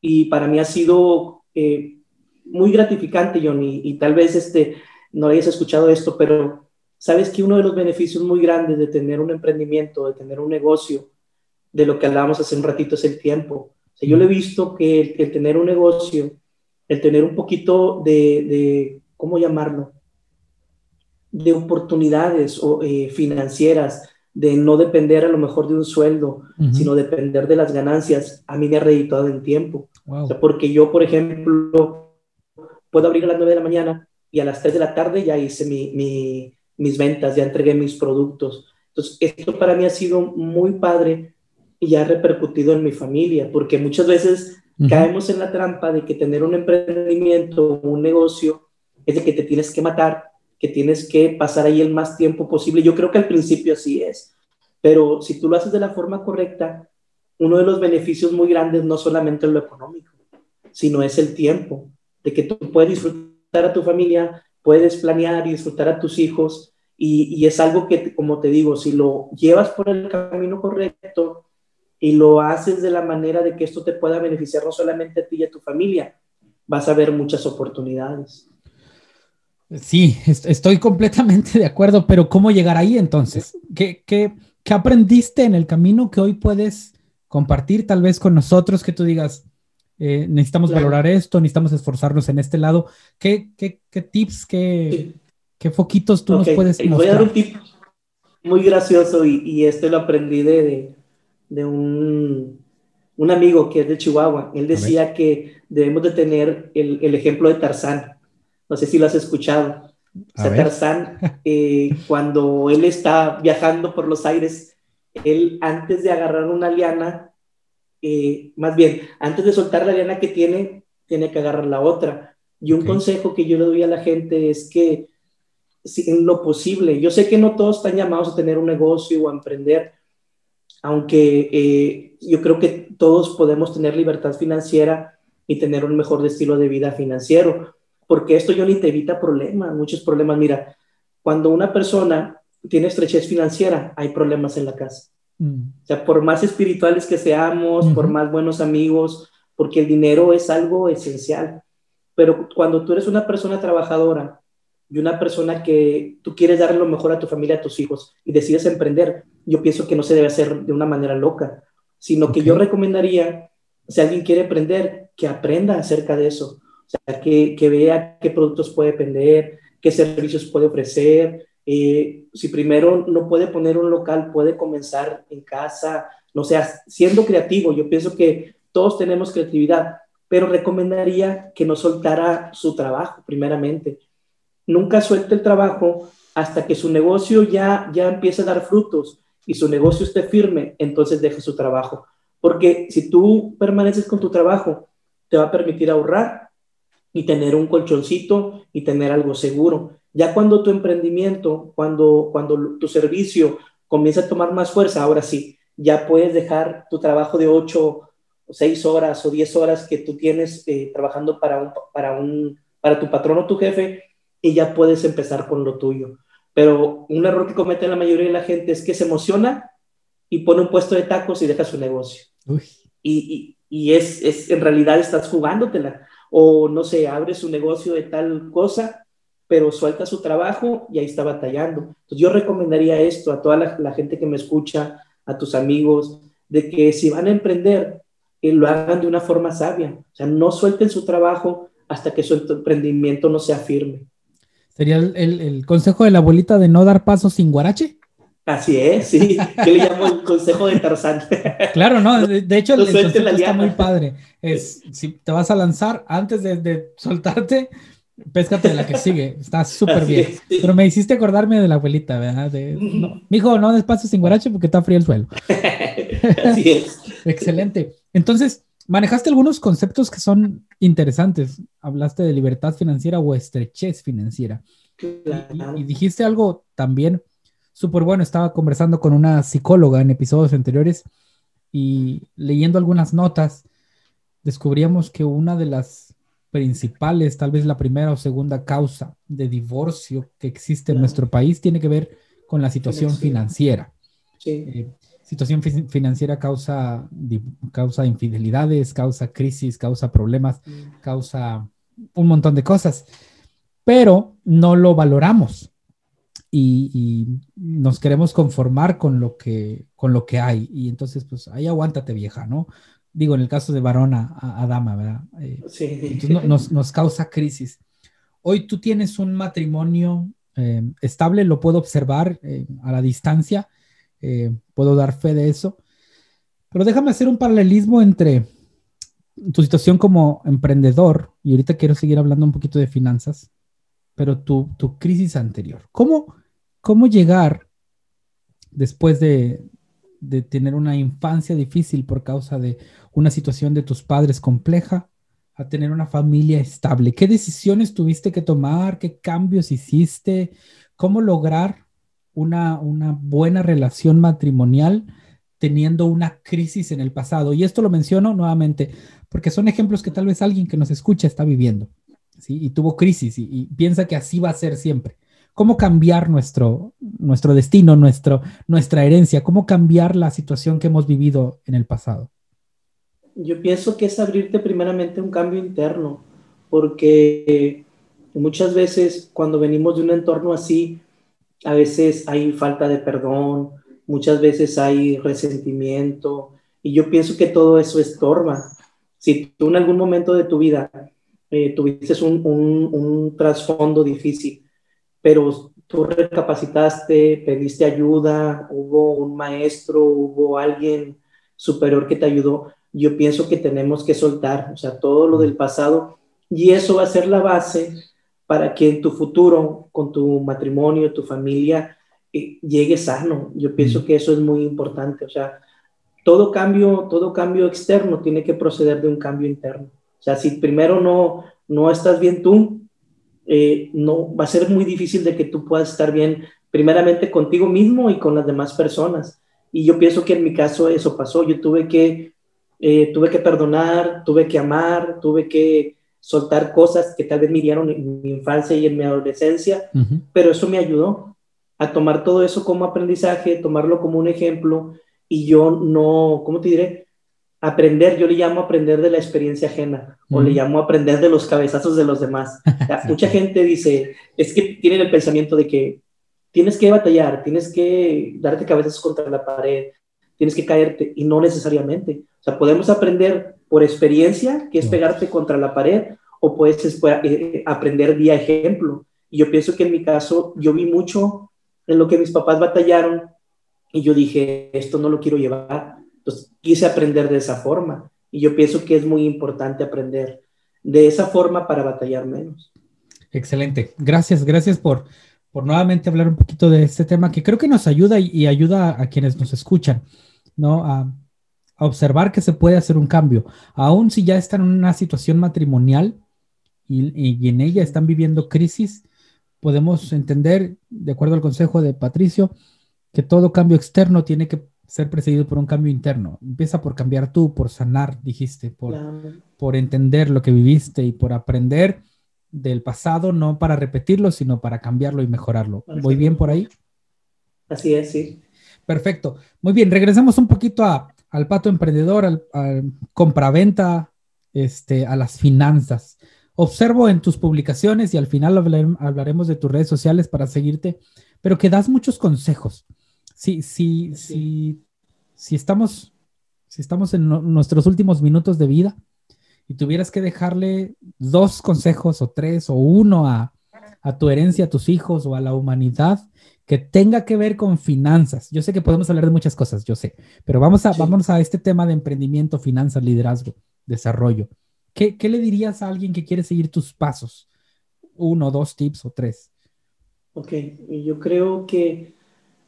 y para mí ha sido eh, muy gratificante, John, y, y, tal vez este, no hayas escuchado esto, pero sabes que uno de los beneficios muy grandes de tener un emprendimiento, de tener un negocio, de lo que hablábamos hace un ratito, es el tiempo. O yo le he visto que el, tener un negocio, el tener un poquito de, ¿cómo llamarlo? De oportunidades o, eh, financieras, de no depender a lo mejor de un sueldo, sino depender de las ganancias, a mí me ha redituado el tiempo. porque yo, por ejemplo, puedo abrir a las 9 de la mañana y a las 3 de la tarde ya hice mis ventas, ya entregué mis productos. Entonces, esto para mí ha sido muy padre y ha repercutido en mi familia, porque muchas veces caemos en la trampa de que tener un emprendimiento, un negocio, es de que te tienes que matar, que tienes que pasar ahí el más tiempo posible. Yo creo que al principio así es, pero si tú lo haces de la forma correcta, uno de los beneficios muy grandes no solamente es lo económico, sino es el tiempo, de que tú puedes disfrutar a tu familia, puedes planear y disfrutar a tus hijos, y, y es algo que, como te digo, si lo llevas por el camino correcto, y lo haces de la manera de que esto te pueda beneficiar no solamente a ti y a tu familia, vas a ver muchas oportunidades. Sí, estoy completamente de acuerdo, pero ¿cómo llegar ahí entonces? ¿Qué, qué, qué aprendiste en el camino que hoy puedes compartir tal vez con nosotros que tú digas, eh, necesitamos valorar esto, necesitamos esforzarnos en este lado? ¿Qué, qué, qué tips, qué, qué, foquitos tú nos puedes mostrar? Voy a dar un tip muy gracioso y, y este lo aprendí de, de un, un, amigo que es de Chihuahua. Él decía que debemos de tener el, el, ejemplo de Tarzán. No sé si lo has escuchado. O sea, Tarzán, eh, cuando él está viajando por los aires, él antes de agarrar una liana, eh, más bien, antes de soltar la liana que tiene, tiene que agarrar la otra. Y un consejo que yo le doy a la gente es que si en lo posible, yo sé que no todos están llamados a tener un negocio o a emprender, aunque eh, yo creo que todos podemos tener libertad financiera y tener un mejor estilo de vida financiero, porque esto yo ni te evita problemas, muchos problemas. Mira, cuando una persona tiene estrechez financiera, hay problemas en la casa. Mm. O sea, por más espirituales que seamos, por más buenos amigos, porque el dinero es algo esencial. Pero cuando tú eres una persona trabajadora y una persona que tú quieres dar lo mejor a tu familia, a tus hijos, y decides emprender, yo pienso que no se debe hacer de una manera loca, sino que yo recomendaría, si alguien quiere emprender, que aprenda acerca de eso, o sea, que, que vea qué productos puede vender, qué servicios puede ofrecer, eh, si primero no puede poner un local, puede comenzar en casa, no sea, siendo creativo, yo pienso que todos tenemos creatividad, pero recomendaría que no soltara su trabajo primeramente, nunca suelte el trabajo hasta que su negocio ya, ya empiece a dar frutos y su negocio esté firme, entonces deje su trabajo. Porque si tú permaneces con tu trabajo, te va a permitir ahorrar y tener un colchoncito y tener algo seguro. Ya cuando tu emprendimiento, cuando, cuando tu servicio comienza a tomar más fuerza, ahora sí, ya puedes dejar tu trabajo de 8 o 6 horas o 10 horas que tú tienes eh, trabajando para, un, para, un, para tu patrón o tu jefe y ya puedes empezar con lo tuyo. Pero un error que comete la mayoría de la gente es que se emociona y pone un puesto de tacos y deja su negocio. Y, y, es, es, en realidad estás jugándotela. O no sé, abre su negocio de tal cosa, pero suelta su trabajo y ahí está batallando. Entonces yo recomendaría esto a toda la, gente que me escucha, a tus amigos, de que si van a emprender, que lo hagan de una forma sabia. O sea, no suelten su trabajo hasta que su emprendimiento no sea firme. Sería el, consejo de la abuelita de no dar pasos sin guarache. Así es, sí. Yo le llamo el consejo de Tarzán. Claro, no. De, hecho, el, consejo está muy padre. Es, si te vas a lanzar, antes de, soltarte, péscate de la que sigue. Está súper bien. Pero me hiciste acordarme de la abuelita, ¿verdad? De, no, mijo, no des pasos sin guarache porque está frío el suelo. Así es. Excelente. Entonces, manejaste algunos conceptos que son interesantes. Hablaste de libertad financiera o estrechez financiera. Y, dijiste algo también súper bueno. Estaba conversando con una psicóloga en episodios anteriores y leyendo algunas notas, descubríamos que una de las principales, tal vez la primera o segunda causa de divorcio que existe en nuestro país tiene que ver con la situación financiera. Sí. Eh, situación financiera causa, causa infidelidades, causa crisis, causa problemas, mm. causa un montón de cosas, pero no lo valoramos y, nos queremos conformar con lo, que, con lo que hay. Y entonces, pues ahí aguántate vieja, ¿no? Digo, en el caso de varón a, dama, ¿verdad? Eh, sí. Entonces nos, causa crisis. Hoy tú tienes un matrimonio eh, estable, lo puedo observar eh, a la distancia, puedo dar fe de eso, pero déjame hacer un paralelismo entre tu situación como emprendedor, y ahorita quiero seguir hablando un poquito de finanzas, pero tu, tu crisis anterior. ¿Cómo, cómo llegar después de, de tener una infancia difícil por causa de una situación de tus padres compleja a tener una familia estable? ¿Qué decisiones tuviste que tomar? ¿Qué cambios hiciste? ¿Cómo lograr una, una buena relación matrimonial teniendo una crisis en el pasado? Y esto lo menciono nuevamente porque son ejemplos que tal vez alguien que nos escucha está viviendo ¿sí? y tuvo crisis y piensa que así va a ser siempre cómo cambiar nuestro, nuestro destino, nuestro, nuestra herencia, cómo cambiar la situación que hemos vivido en el pasado. Yo pienso que es abrirte primeramente un cambio interno, porque muchas veces cuando venimos de un entorno así, a veces hay falta de perdón, muchas veces hay resentimiento, y yo pienso que todo eso estorba. Si tú en algún momento de tu vida eh, tuviste un, un, un trasfondo difícil, pero tú recapacitaste, pediste ayuda, hubo un maestro, hubo alguien superior que te ayudó. Yo pienso que tenemos que soltar, o sea, todo lo del pasado y eso va a ser la base para que en tu futuro, con tu matrimonio, tu familia, eh, llegue sano. Yo pienso que eso es muy importante, o sea, todo cambio, todo cambio externo tiene que proceder de un cambio interno. O sea, si primero no, no estás bien tú, eh, no va a ser muy difícil de que tú puedas estar bien primeramente contigo mismo y con las demás personas. Y yo pienso que en mi caso eso pasó. Yo tuve que, eh, tuve que perdonar, tuve que amar, tuve que soltar cosas que tal vez me dieron en mi infancia y en mi adolescencia, pero eso me ayudó a tomar todo eso como aprendizaje, tomarlo como un ejemplo y yo no, ¿cómo te diré? Aprender, yo le llamo aprender de la experiencia ajena o le llamo aprender de los cabezazos de los demás. mucha gente dice, es que tienen el pensamiento de que tienes que batallar, tienes que darte cabezazos contra la pared, tienes que caerte y no necesariamente. O sea, podemos aprender por experiencia, que es pegarte contra la pared, o puedes eh, eh, aprender vía ejemplo. Y yo pienso que en mi caso, yo vi mucho en lo que mis papás batallaron y yo dije, esto no lo quiero llevar entonces, quise aprender de esa forma y yo pienso que es muy importante aprender de esa forma para batallar menos. Excelente. Gracias, gracias por, por nuevamente hablar un poquito de este tema que creo que nos ayuda y, ayuda a quienes nos escuchan, ¿no? A, observar que se puede hacer un cambio, aun si ya están en una situación matrimonial y, y en ella están viviendo crisis, podemos entender, de acuerdo al consejo de Patricio, que todo cambio externo tiene que ser precedido por un cambio interno. Empieza por cambiar tú, por sanar, dijiste, por, por entender lo que viviste y por aprender del pasado, no para repetirlo, sino para cambiarlo y mejorarlo. ¿Voy bien por ahí? Así es, sí. Perfecto. Muy bien, regresamos un poquito a, al pato emprendedor, al, al compraventa, este, a las finanzas. Observo en tus publicaciones y al final hablaremos de tus redes sociales para seguirte, pero que das muchos consejos si, si, si, si estamos, si estamos en nuestros últimos minutos de vida y tuvieras que dejarle dos consejos o tres o uno a, a tu herencia, a tus hijos o a la humanidad que tenga que ver con finanzas. Yo sé que podemos hablar de muchas cosas, yo sé, pero vamos a, vamos a este tema de emprendimiento, finanzas, liderazgo, desarrollo. ¿Qué, ¿Qué, le dirías a alguien que quiere seguir tus pasos? Uno, dos tips o tres. Ok, yo creo que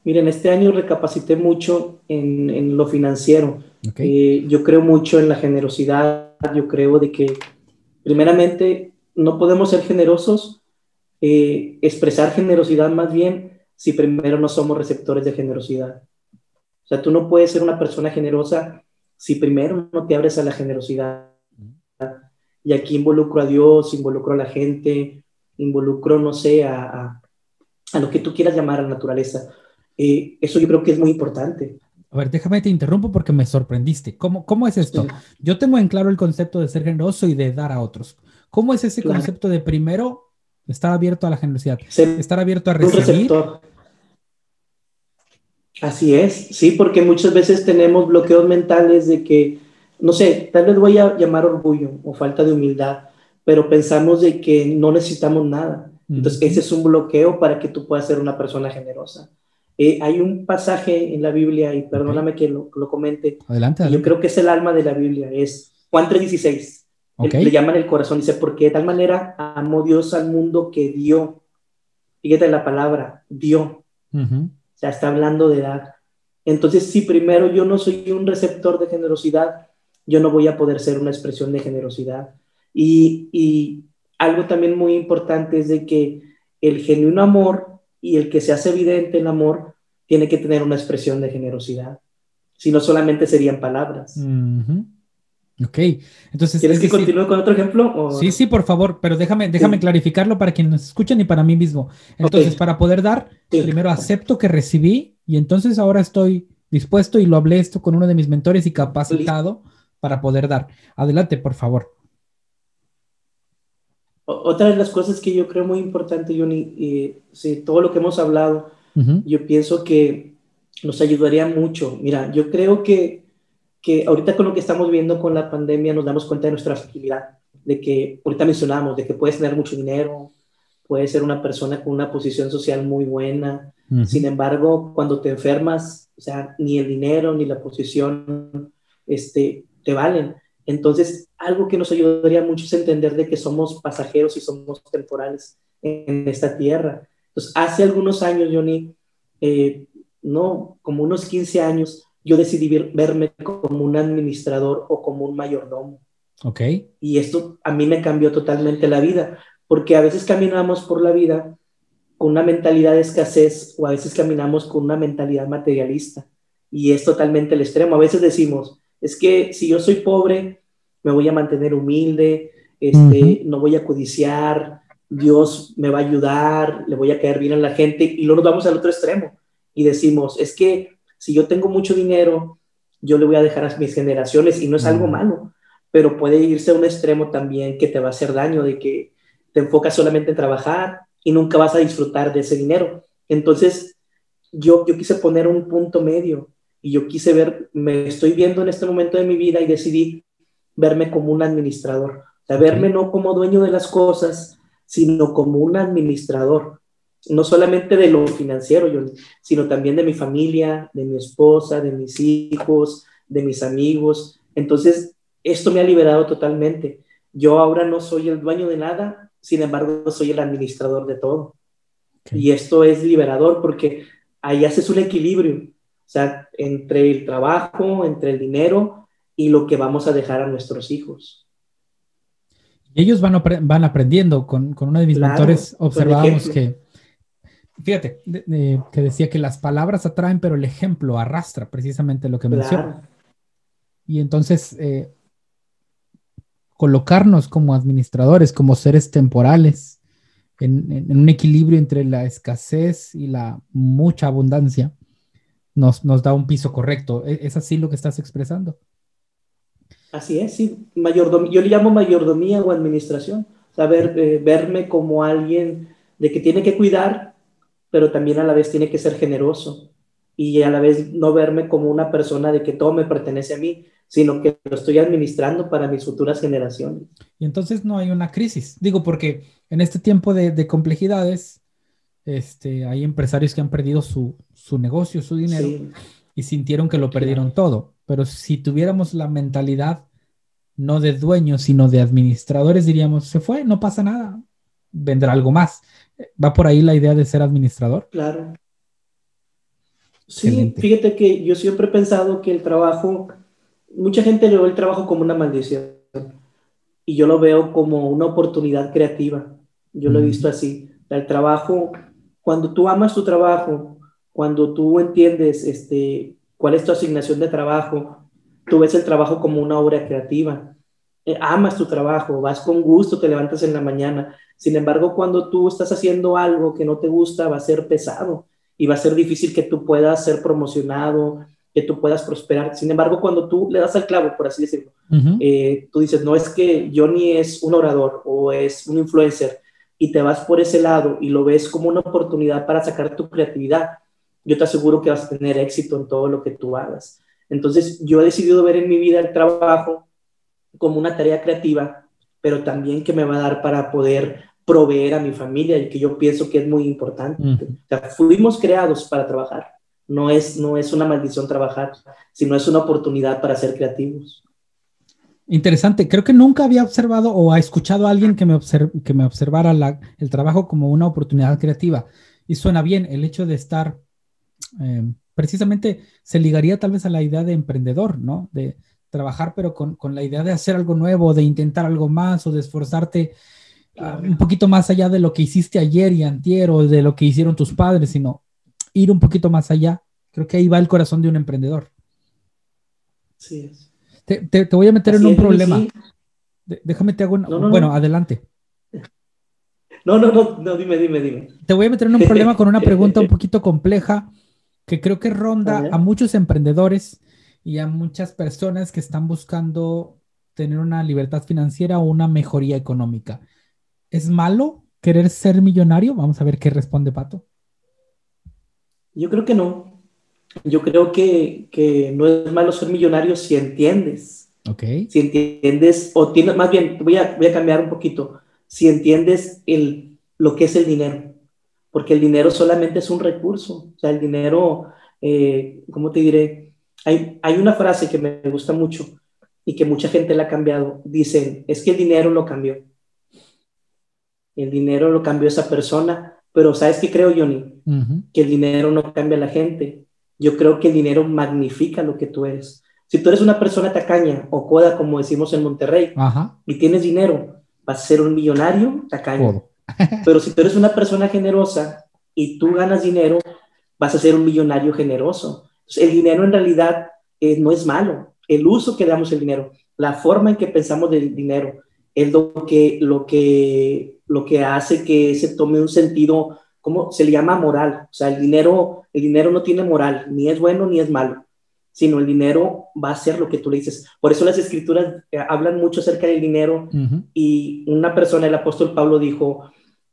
Miren, este año recapacité mucho en, lo financiero. Eh, yo creo mucho en la generosidad. Yo creo de que, primeramente, no podemos ser generosos, eh, expresar generosidad más bien, si primero no somos receptores de generosidad. O sea, tú no puedes ser una persona generosa si primero no te abres a la generosidad. Y aquí involucro a Dios, involucro a la gente, involucro, no sé, a, a lo que tú quieras llamar a la naturaleza eh, eso yo creo que es muy importante. A ver, déjame te interrumpo porque me sorprendiste. ¿Cómo, cómo es esto? Yo tengo en claro el concepto de ser generoso y de dar a otros. ¿Cómo es ese concepto de primero estar abierto a la generosidad? estar abierto a recibir. Así es, sí, porque muchas veces tenemos bloqueos mentales de que no sé, tal vez voy a llamar orgullo o falta de humildad, pero pensamos de que no necesitamos nada. Entonces, ese es un bloqueo para que tú puedas ser una persona generosa. Eh, hay un pasaje en la Biblia, y perdóname que lo, lo comente. Adelante, Yo creo que es el alma de la Biblia, es Juan 3:16. Le llaman el corazón, dice, porque de tal manera amó Dios al mundo que dio. Fíjate la palabra, dio. O sea, está hablando de dar. Entonces, si primero yo no soy un receptor de generosidad, yo no voy a poder ser una expresión de generosidad. Y, y algo también muy importante es de que el genuino amor y el que se hace evidente el amor tiene que tener una expresión de generosidad. Si no solamente serían palabras. Ok, entonces... ¿Quieres que continúe con otro ejemplo? Sí, sí, por favor, pero déjame, déjame clarificarlo para quienes nos escuchan y para mí mismo. Entonces, para poder dar, primero acepto que recibí y entonces ahora estoy dispuesto y lo hablé esto con uno de mis mentores y capacitado para poder dar. Adelante, por favor. Otra de las cosas que yo creo muy importante, Johnny, y, sí, todo lo que hemos hablado, yo pienso que nos ayudaría mucho. Mira, yo creo que, que ahorita con lo que estamos viendo con la pandemia nos damos cuenta de nuestra fragilidad, de que ahorita mencionamos, de que puedes tener mucho dinero, puedes ser una persona con una posición social muy buena, sin embargo, cuando te enfermas, o sea, ni el dinero ni la posición este, te valen. Entonces, algo que nos ayudaría mucho es entender de que somos pasajeros y somos temporales en esta tierra. Entonces, hace algunos años, Johnny, eh, no, como unos 15 años, yo decidí verme como un administrador o como un mayordomo. Ok. Y esto a mí me cambió totalmente la vida, porque a veces caminamos por la vida con una mentalidad de escasez o a veces caminamos con una mentalidad materialista y es totalmente el extremo. A veces decimos, es que si yo soy pobre, me voy a mantener humilde, este, no voy a codiciar, Dios me va a ayudar, le voy a caer bien a la gente y luego nos vamos al otro extremo y decimos, es que si yo tengo mucho dinero, yo le voy a dejar a mis generaciones y no es algo malo, pero puede irse a un extremo también que te va a hacer daño, de que te enfocas solamente en trabajar y nunca vas a disfrutar de ese dinero. Entonces, yo, yo quise poner un punto medio y yo quise ver, me estoy viendo en este momento de mi vida y decidí verme como un administrador. O sea, verme no como dueño de las cosas, sino como un administrador. No solamente de lo financiero, sino también de mi familia, de mi esposa, de mis hijos, de mis amigos. Entonces, esto me ha liberado totalmente. Yo ahora no soy el dueño de nada, sin embargo, soy el administrador de todo. Y esto es liberador porque ahí haces un equilibrio, o sea, entre el trabajo, entre el dinero y lo que vamos a dejar a nuestros hijos. Y ellos van, van aprendiendo. Con, con, uno de mis mentores observábamos que, fíjate, que decía que las palabras atraen, pero el ejemplo arrastra precisamente lo que menciona. Y entonces, eh, colocarnos como administradores, como seres temporales, en, un equilibrio entre la escasez y la mucha abundancia, nos, nos da un piso correcto. ¿E-, ¿Es, así lo que estás expresando? Así es, sí. Mayordomía, yo le llamo mayordomía o administración. Saber eh, verme como alguien de que tiene que cuidar, pero también a la vez tiene que ser generoso. Y a la vez no verme como una persona de que todo me pertenece a mí, sino que lo estoy administrando para mis futuras generaciones. Y entonces no hay una crisis. Digo, porque en este tiempo de, complejidades, este, hay empresarios que han perdido su, negocio, su dinero, y sintieron que lo perdieron todo. Pero si tuviéramos la mentalidad no de dueños, sino de administradores, diríamos, se fue, no pasa nada, vendrá algo más. ¿Va por ahí la idea de ser administrador? Claro. Sí, fíjate que yo siempre he pensado que el trabajo mucha gente ve el trabajo como una maldición y yo lo veo como una oportunidad creativa. Yo lo he visto así. El trabajo, cuando tú amas tu trabajo, cuando tú entiendes este, cuál es tu asignación de trabajo, tú ves el trabajo como una obra creativa. Eh, amas tu trabajo, vas con gusto, te levantas en la mañana. Sin embargo, cuando tú estás haciendo algo que no te gusta, va a ser pesado y va a ser difícil que tú puedas ser promocionado, que tú puedas prosperar. Sin embargo, cuando tú le das al clavo, por así decirlo, eh, tú dices, no es que Johnny es un orador o es un influencer y te vas por ese lado y lo ves como una oportunidad para sacar tu creatividad, yo te aseguro que vas a tener éxito en todo lo que tú hagas. Entonces, yo he decidido ver en mi vida el trabajo como una tarea creativa, pero también que me va a dar para poder proveer a mi familia y que yo pienso que es muy importante. O sea, fuimos creados para trabajar. No es, no es una maldición trabajar, sino es una oportunidad para ser creativos. Interesante. Creo que nunca había observado o ha escuchado a alguien que me, que me observara el trabajo como una oportunidad creativa. Y suena bien el hecho de estar, eh, precisamente se ligaría tal vez a la idea de emprendedor, ¿no? De trabajar, pero con, con, la idea de hacer algo nuevo, de intentar algo más o de esforzarte ah, un poquito más allá de lo que hiciste ayer y antier o de lo que hicieron tus padres, sino ir un poquito más allá. Creo que ahí va el corazón de un emprendedor. Sí es. Te, voy a meter en un problema. Déjame te hago una... bueno, adelante. No, no, no, no, dime, dime, dime. Te voy a meter en un problema con una pregunta un poquito compleja que creo que ronda a, muchos emprendedores y a muchas personas que están buscando tener una libertad financiera o una mejoría económica. ¿Es malo querer ser millonario? Vamos a ver qué responde Pato. Yo creo que no yo creo que, que, no es malo ser millonario si entiendes. Ok. Si entiendes, o tienes, más bien, voy a, voy a cambiar un poquito, si entiendes el, lo que es el dinero, porque el dinero solamente es un recurso, o sea, el dinero, eh, ¿cómo te diré? Hay, hay una frase que me gusta mucho y que mucha gente la ha cambiado, dicen, es que el dinero lo cambió. El dinero lo cambió esa persona, pero ¿sabes qué creo, Johnny? Que el dinero no cambia a la gente, yo creo que el dinero magnifica lo que tú eres. Si tú eres una persona tacaña o coda, como decimos en Monterrey, y tienes dinero, vas a ser un millonario tacaño. Pero si tú eres una persona generosa y tú ganas dinero, vas a ser un millonario generoso. el dinero en realidad eh, no es malo. El uso que damos el dinero, la forma en que pensamos del dinero, es lo que, lo que, lo que hace que se tome un sentido ¿cómo se le llama moral? O sea, el dinero, el dinero no tiene moral, ni es bueno ni es malo, sino el dinero va a ser lo que tú le dices. Por eso las escrituras eh, hablan mucho acerca del dinero y una persona, el apóstol Pablo dijo,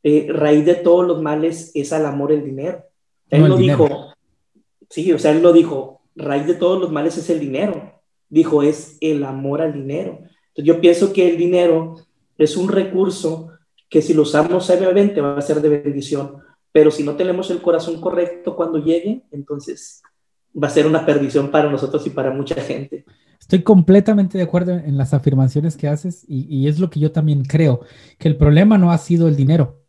eh, raíz de todos los males es al amor el dinero. Él lo dijo, sí, o sea, él lo dijo, raíz de todos los males es el dinero. Dijo, es el amor al dinero. Entonces yo pienso que el dinero es un recurso que si lo usamos sabiamente va a ser de bendición, pero si no tenemos el corazón correcto cuando llegue, entonces va a ser una perdición para nosotros y para mucha gente. Estoy completamente de acuerdo en las afirmaciones que haces y, es lo que yo también creo, que el problema no ha sido el dinero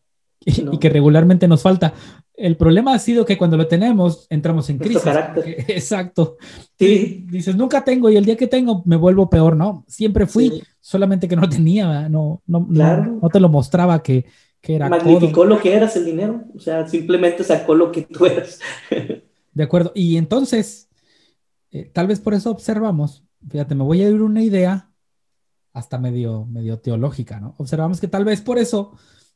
y, que regularmente nos falta. El problema ha sido que cuando lo tenemos entramos en crisis. Exacto. Sí. Dices, nunca tengo y el día que tengo me vuelvo peor, ¿no? Siempre fui, solamente que no tenía, no, no, no, te lo mostraba que, Magnificó lo que eras el dinero, o sea, simplemente sacó lo que tú eras. de acuerdo, y entonces, eh, tal vez por eso observamos, fíjate, me voy a ir una idea hasta medio, medio teológica, ¿no? Observamos que tal vez por eso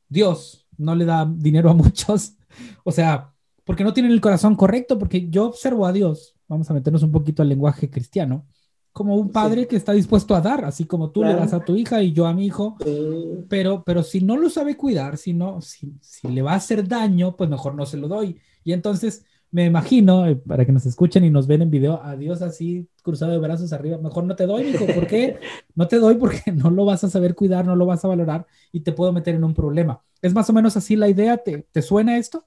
Dios no le da dinero a muchos, o sea, porque no tienen el corazón correcto, porque yo observo a Dios, vamos a meternos un poquito al lenguaje cristiano, como un padre que está dispuesto a dar, así como tú le das a tu hija y yo a mi hijo, pero, pero si no lo sabe cuidar, si, no, si, si, le va a hacer daño, pues mejor no se lo doy. Y entonces me imagino, eh, para que nos escuchen y nos ven en video, a Dios así cruzado de brazos arriba, mejor no te doy, hijo, ¿por qué? No te doy porque no lo vas a saber cuidar, no lo vas a valorar y te puedo meter en un problema. ¿Es más o menos así la idea? ¿Te, te suena esto?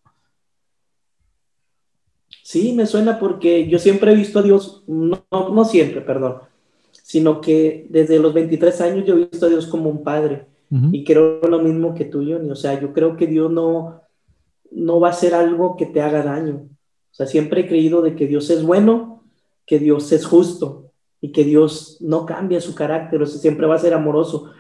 Sí, me suena porque yo siempre he visto a Dios, no, no siempre, perdón, sino que desde los 23 años yo he visto a Dios como un padre. Y creo lo mismo que tú, Johnny. O sea, yo creo que Dios no, no va a hacer algo que te haga daño. O sea, siempre he creído de que Dios es bueno, que Dios es justo y que Dios no cambia su carácter, o sea, siempre va a ser amoroso.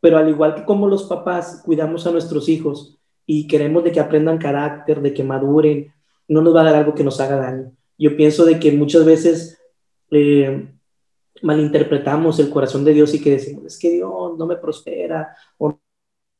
Pero al igual que como los papás cuidamos a nuestros hijos y queremos de que aprendan carácter, de que maduren, no nos va a dar algo que nos haga daño. Yo pienso de que muchas veces eh, malinterpretamos el corazón de Dios y que decimos, es que Dios no me prospera o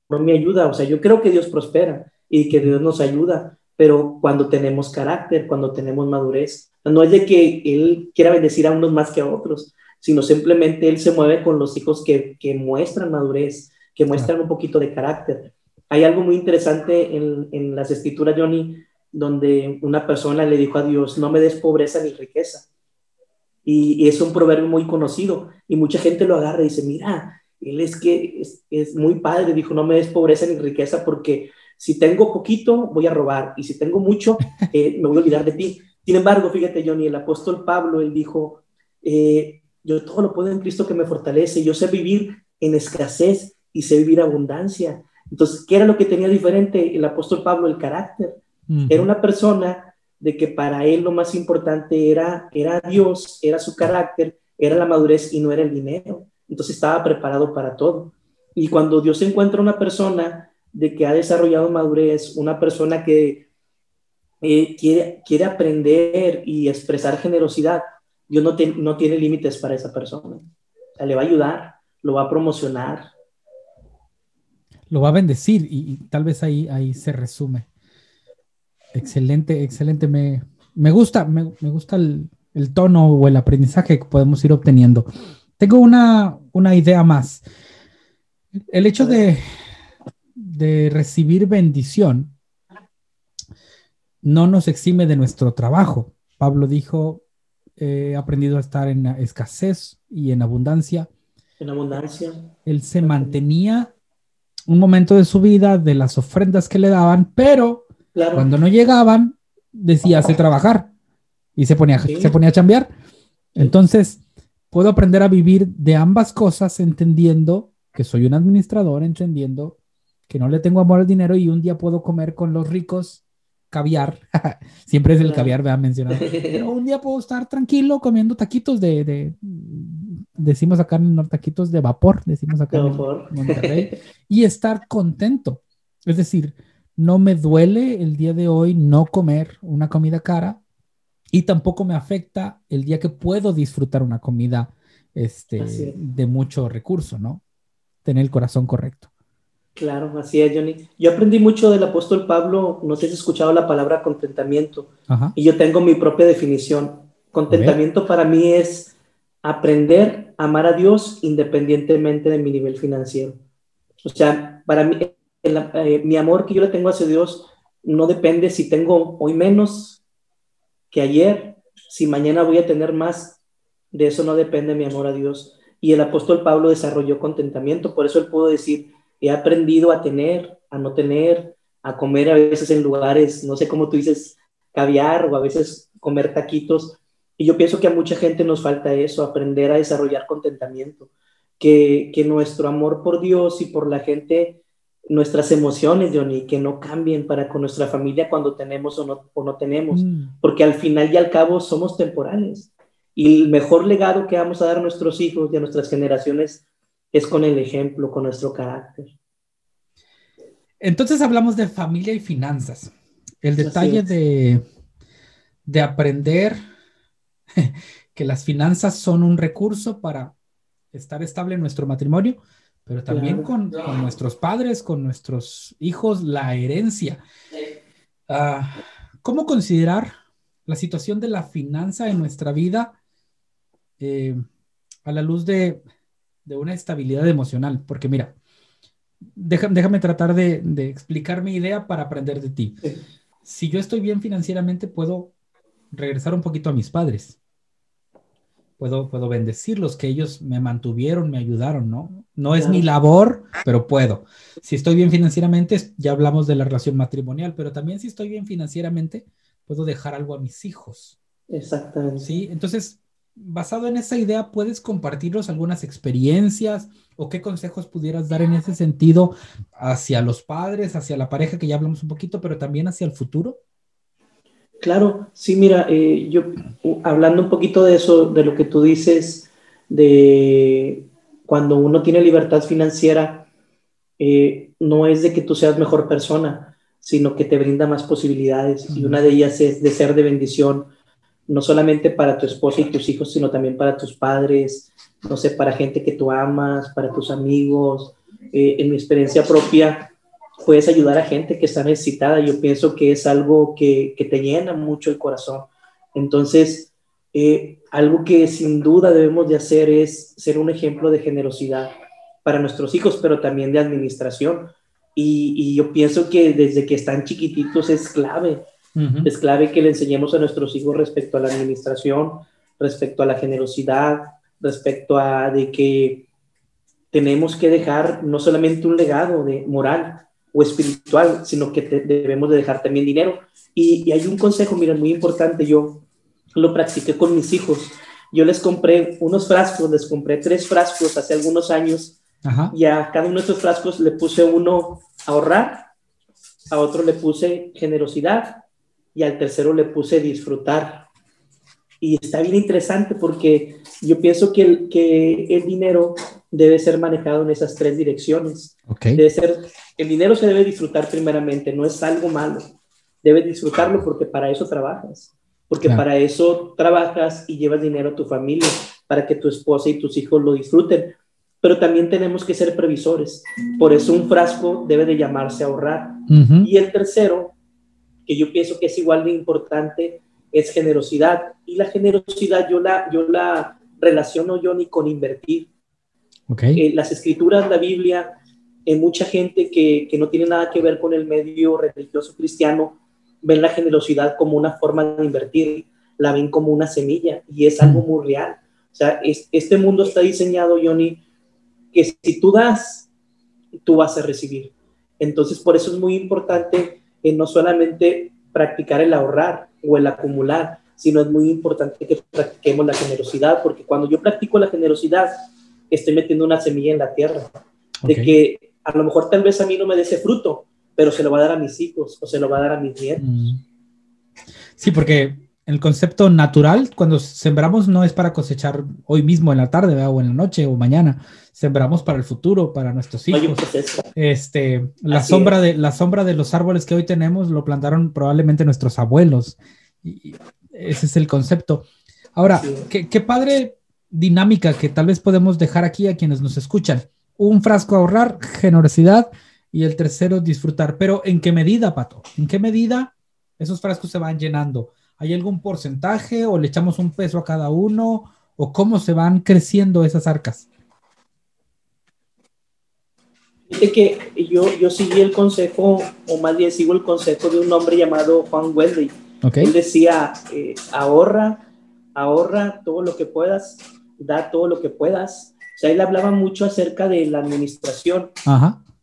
no me ayuda. O sea, yo creo que Dios prospera y que Dios nos ayuda, pero cuando tenemos carácter, cuando tenemos madurez, no es de que Él quiera bendecir a unos más que a otros, sino simplemente Él se mueve con los hijos que, que muestran madurez, que muestran un poquito de carácter. Hay algo muy interesante en, en las escrituras, Johnny, donde una persona le dijo a Dios, no me des pobreza ni riqueza. Y, es un proverbio muy conocido y mucha gente lo agarra y dice, mira, él es que es, muy padre, dijo, no me des pobreza ni riqueza porque si tengo poquito voy a robar y si tengo mucho eh, me voy a olvidar de ti. Sin embargo, fíjate Johnny, el apóstol Pablo, él dijo, eh, yo todo lo puedo en Cristo que me fortalece, yo sé vivir en escasez y sé vivir abundancia. Entonces, ¿qué era lo que tenía diferente el apóstol Pablo? El carácter. Era una persona de que para él lo más importante era, era Dios, era su carácter, era la madurez y no era el dinero. Entonces estaba preparado para todo. Y cuando Dios encuentra una persona de que ha desarrollado madurez, una persona que eh, quiere, quiere aprender y expresar generosidad, Dios no, no tiene límites para esa persona. O le va a ayudar, lo va a promocionar. Lo va a bendecir y, tal vez ahí, ahí se resume. Excelente, excelente. Me, me gusta, me, gusta el, tono o el aprendizaje que podemos ir obteniendo. Tengo una, una idea más. El hecho de, de recibir bendición no nos exime de nuestro trabajo. Pablo dijo, he aprendido a estar en escasez y en abundancia. En abundancia. Él se mantenía un momento de su vida de las ofrendas que le daban, pero cuando no llegaban, decía, hace trabajar y se ponía, se ponía a chambear. Entonces, puedo aprender a vivir de ambas cosas entendiendo que soy un administrador, entendiendo que no le tengo amor al dinero y un día puedo comer con los ricos caviar. Siempre es el caviar, me han mencionado. Pero un día puedo estar tranquilo comiendo taquitos de, de decimos acá en taquitos de vapor, decimos acá en Monterrey, y estar contento. Es decir, no me duele el día de hoy no comer una comida cara y tampoco me afecta el día que puedo disfrutar una comida este, de mucho recurso, ¿no? Tener el corazón correcto. Claro, así es, Johnny. Yo aprendí mucho del apóstol Pablo, no sé si has escuchado la palabra contentamiento, y yo tengo mi propia definición. Contentamiento para mí es aprender a amar a Dios independientemente de mi nivel financiero. O sea, para mí eh, mi amor que yo le tengo hacia Dios no depende si tengo hoy menos que ayer, si mañana voy a tener más, de eso no depende mi amor a Dios. Y el apóstol Pablo desarrolló contentamiento, por eso él pudo decir, he aprendido a tener, a no tener, a comer a veces en lugares, no sé cómo tú dices, caviar o a veces comer taquitos. Y yo pienso que a mucha gente nos falta eso, aprender a desarrollar contentamiento, que, que nuestro amor por Dios y por la gente nuestras emociones, Johnny, que no cambien para con nuestra familia cuando tenemos o no, o no tenemos, mm. porque al final y al cabo somos temporales. Y el mejor legado que vamos a dar a nuestros hijos y a nuestras generaciones es con el ejemplo, con nuestro carácter. Entonces hablamos de familia y finanzas. El detalle de, de aprender que las finanzas son un recurso para estar estable en nuestro matrimonio, pero también con, nuestros padres, con nuestros hijos, la herencia. Ah, ¿Cómo considerar la situación de la finanza en nuestra vida eh, a la luz de, una estabilidad emocional? Porque mira, déjame, tratar de, de, explicar mi idea para aprender de ti. Si yo estoy bien financieramente, puedo regresar un poquito a mis padres puedo, puedo bendecirlos, que ellos me mantuvieron, me ayudaron, ¿no? No es mi labor, pero puedo. Si estoy bien financieramente, ya hablamos de la relación matrimonial, pero también si estoy bien financieramente, puedo dejar algo a mis hijos. Exactamente. Sí, entonces, basado en esa idea, ¿puedes compartirnos algunas experiencias o qué consejos pudieras dar en ese sentido hacia los padres, hacia la pareja, que ya hablamos un poquito, pero también hacia el futuro? Claro, sí, mira, eh, yo hablando un poquito de eso, de lo que tú dices, de cuando uno tiene libertad financiera, eh, no es de que tú seas mejor persona, sino que te brinda más posibilidades. Y una de ellas es de ser de bendición, no solamente para tu esposa y tus hijos, sino también para tus padres, no sé, para gente que tú amas, para tus amigos. Eh, en mi experiencia propia, puedes ayudar a gente que está necesitada. Yo pienso que es algo que, que te llena mucho el corazón. Entonces, eh, algo que sin duda debemos de hacer es ser un ejemplo de generosidad para nuestros hijos, pero también de administración. Y, y yo pienso que desde que están chiquititos es clave. Es clave que le enseñemos a nuestros hijos respecto a la administración, respecto a la generosidad, respecto a de que tenemos que dejar no solamente un legado de moral o espiritual, sino que debemos de dejar también dinero. Y, y hay un consejo, miren, muy importante, yo lo practiqué con mis hijos. Yo les compré unos frascos, les compré tres frascos hace algunos años y a cada uno de estos frascos le puse uno ahorrar, a otro le puse generosidad y al tercero le puse disfrutar. Y está bien interesante porque yo pienso que el, que el dinero debe ser manejado en esas tres direcciones. Debe ser, el dinero se debe disfrutar primeramente, no es algo malo. Debes disfrutarlo porque para eso trabajas, porque para eso trabajas y llevas dinero a tu familia, para que tu esposa y tus hijos lo disfruten pero también tenemos que ser previsores. Por eso un frasco debe de llamarse ahorrar. Y el tercero, que yo pienso que es igual de importante, es generosidad. Y la generosidad yo la, yo la relaciono yo ni con invertir. Okay. Eh, las escrituras, la Biblia, en eh, mucha gente que, que, no tiene nada que ver con el medio religioso cristiano, ven la generosidad como una forma de invertir, la ven como una semilla y es algo muy real. O sea, es, este mundo está diseñado, Johnny, que si tú das, tú vas a recibir. Entonces, por eso es muy importante eh, no solamente practicar el ahorrar o el acumular, sino es muy importante que practiquemos la generosidad, porque cuando yo practico la generosidad, estoy metiendo una semilla en la tierra, de que a lo mejor tal vez a mí no me dé ese fruto, pero se lo va a dar a mis hijos o se lo va a dar a mis nietos. Mm. Sí, porque el concepto natural, cuando sembramos no es para cosechar hoy mismo en la tarde o en la noche o mañana, sembramos para el futuro, para nuestros hijos. Este, la sombra de la sombra de los árboles que hoy tenemos lo plantaron probablemente nuestros abuelos. Y ese es el concepto. Ahora, qué, padre dinámica que tal vez podemos dejar aquí a quienes nos escuchan. Un frasco ahorrar, generosidad y el tercero disfrutar. Pero ¿en qué medida, Pato? ¿En qué medida esos frascos se van llenando? ¿Hay algún porcentaje o le echamos un peso a cada uno? ¿O cómo se van creciendo esas arcas? Que yo, yo seguí el consejo, o más bien sigo el consejo de un hombre llamado Juan Wesley. Él decía, eh, ahorra, ahorra todo lo que puedas, da todo lo que puedas. O sea, él hablaba mucho acerca de la administración.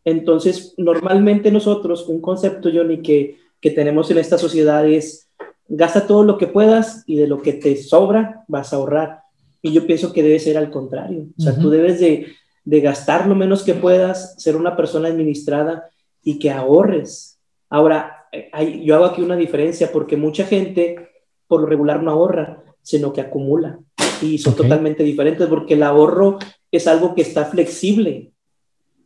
Entonces, normalmente nosotros, un concepto, Johnny, que, que tenemos en esta sociedad es gasta todo lo que puedas y de lo que te sobra vas a ahorrar. Y yo pienso que debe ser al contrario. O sea, tú debes de, de, gastar lo menos que puedas, ser una persona administrada y que ahorres. Ahora, hay, yo hago aquí una diferencia porque mucha gente por lo regular no ahorra, sino que acumula. Y son totalmente diferentes porque el ahorro es algo que está flexible.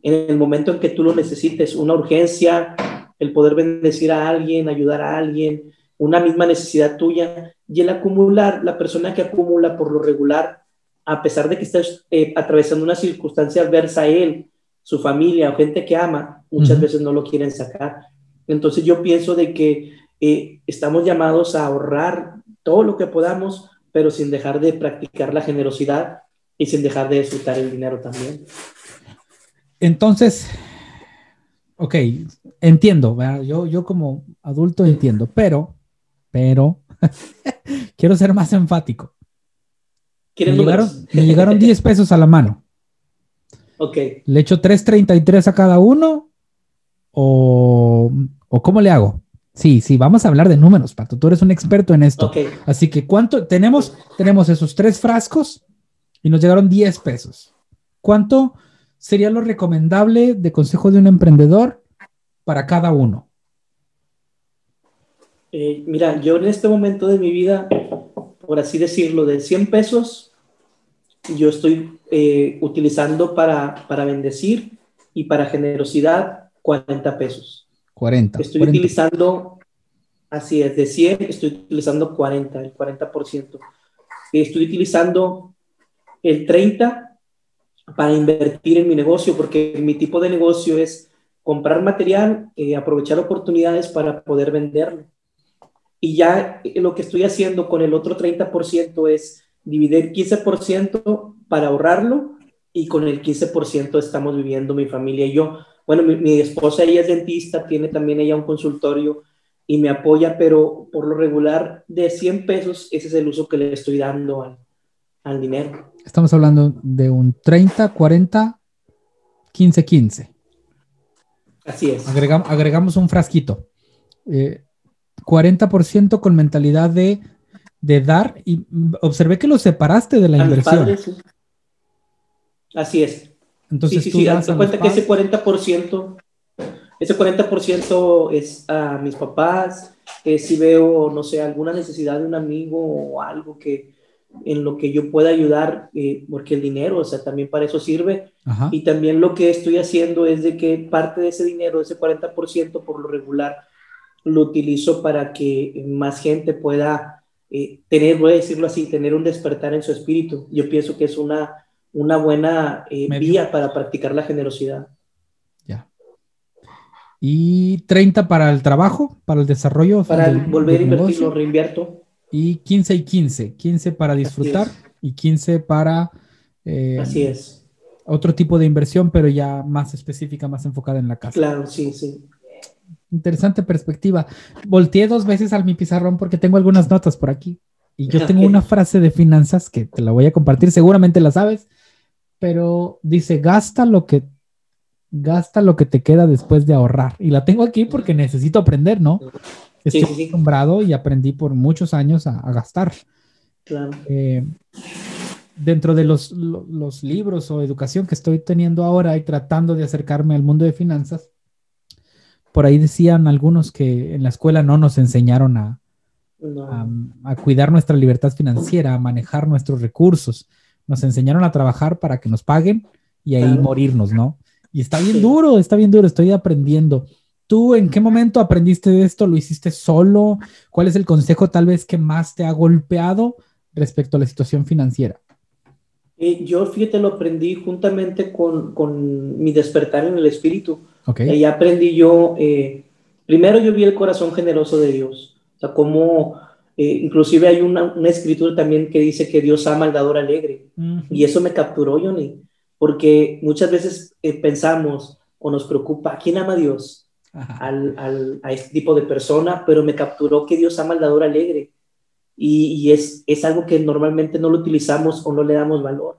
En el momento en que tú lo necesites, una urgencia, el poder bendecir a alguien, ayudar a alguien, una misma necesidad tuya. Y el acumular, la persona que acumula por lo regular, a pesar de que estés eh, atravesando una circunstancia adversa a él, su familia o gente que ama, muchas veces no lo quieren sacar. Entonces yo pienso de que eh, estamos llamados a ahorrar todo lo que podamos, pero sin dejar de practicar la generosidad y sin dejar de disfrutar el dinero también. Entonces, ok, entiendo, yo, yo como adulto entiendo, pero pero quiero ser más enfático. Me llegaron, me llegaron 10 pesos a la mano. Ok. ¿Le echo 3.33 a cada uno? ¿O, ¿O cómo le hago? Sí, sí, vamos a hablar de números, Pato. Tú eres un experto en esto. Así que, ¿cuánto tenemos? Tenemos esos tres frascos y nos llegaron 10 pesos. ¿Cuánto sería lo recomendable de consejo de un emprendedor para cada uno? Eh, mira, yo en este momento de mi vida, por así decirlo, de 100 pesos, yo estoy eh, utilizando para, para bendecir y para generosidad 40 pesos. 40. Estoy utilizando, así es, de 100 estoy utilizando 40, el 40%. Estoy utilizando el 30 para invertir en mi negocio, porque mi tipo de negocio es comprar material, eh, aprovechar oportunidades para poder venderlo. Y ya lo que estoy haciendo con el otro 30% es dividir 15% para ahorrarlo y con el 15% estamos viviendo mi familia y yo. Bueno, mi, esposa, ella es dentista, tiene también ella un consultorio y me apoya, pero por lo regular de 100 pesos, ese es el uso que le estoy dando al, al dinero. Estamos hablando de un 30, 40, 15, 15. Así es. agregamos un frasquito. 40% eh, con mentalidad de, de, dar y observé que lo separaste de la inversión. Así es. Entonces, sí, sí, sí. cuenta que ese 40%, ese 40% es a mis papás, que si veo, no sé, alguna necesidad de un amigo o algo que en lo que yo pueda ayudar, eh, porque el dinero, o sea, también para eso sirve. Y también lo que estoy haciendo es de que parte de ese dinero, ese 40% por lo regular, lo utilizo para que más gente pueda eh, tener, voy a decirlo así, tener un despertar en su espíritu. Yo pienso que es una una buena eh, vía para practicar la generosidad. Ya. ¿Y 30 para el trabajo, para el desarrollo? Para volver a invertir, lo reinvierto. Y 15 y 15. 15 para disfrutar y 15 para... Eh, Así es. Otro tipo de inversión, pero ya más específica, más enfocada en la casa. Claro, sí, sí. Interesante perspectiva. Volteé dos veces al mi pizarrón porque tengo algunas notas por aquí. Y yo tengo una frase de finanzas que te la voy a compartir, seguramente la sabes, pero dice, gasta lo que gasta lo que te queda después de ahorrar. Y la tengo aquí porque necesito aprender, ¿no? Estoy acostumbrado y aprendí por muchos años a, gastar. Claro. Eh, dentro de los, los, libros o educación que estoy teniendo ahora y tratando de acercarme al mundo de finanzas, por ahí decían algunos que en la escuela no nos enseñaron a, a cuidar nuestra libertad financiera, a manejar nuestros recursos nos enseñaron a trabajar para que nos paguen y ahí morirnos, ¿no? Y está bien duro, está bien duro, estoy aprendiendo. ¿Tú en qué momento aprendiste de esto? ¿Lo hiciste solo? ¿Cuál es el consejo tal vez que más te ha golpeado respecto a la situación financiera? Eh, yo, fíjate, lo aprendí juntamente con, con, mi despertar en el espíritu. Okay. Ahí aprendí yo, eh, primero yo vi el corazón generoso de Dios, o sea, cómo eh, inclusive hay una, una, escritura también que dice que Dios ama al dador alegre. Y eso me capturó, Johnny, porque muchas veces eh, pensamos o nos preocupa, ¿quién ama a Dios? Al, al, a este tipo de persona, pero me capturó que Dios ama al dador alegre. Y, y, es, es algo que normalmente no lo utilizamos o no le damos valor.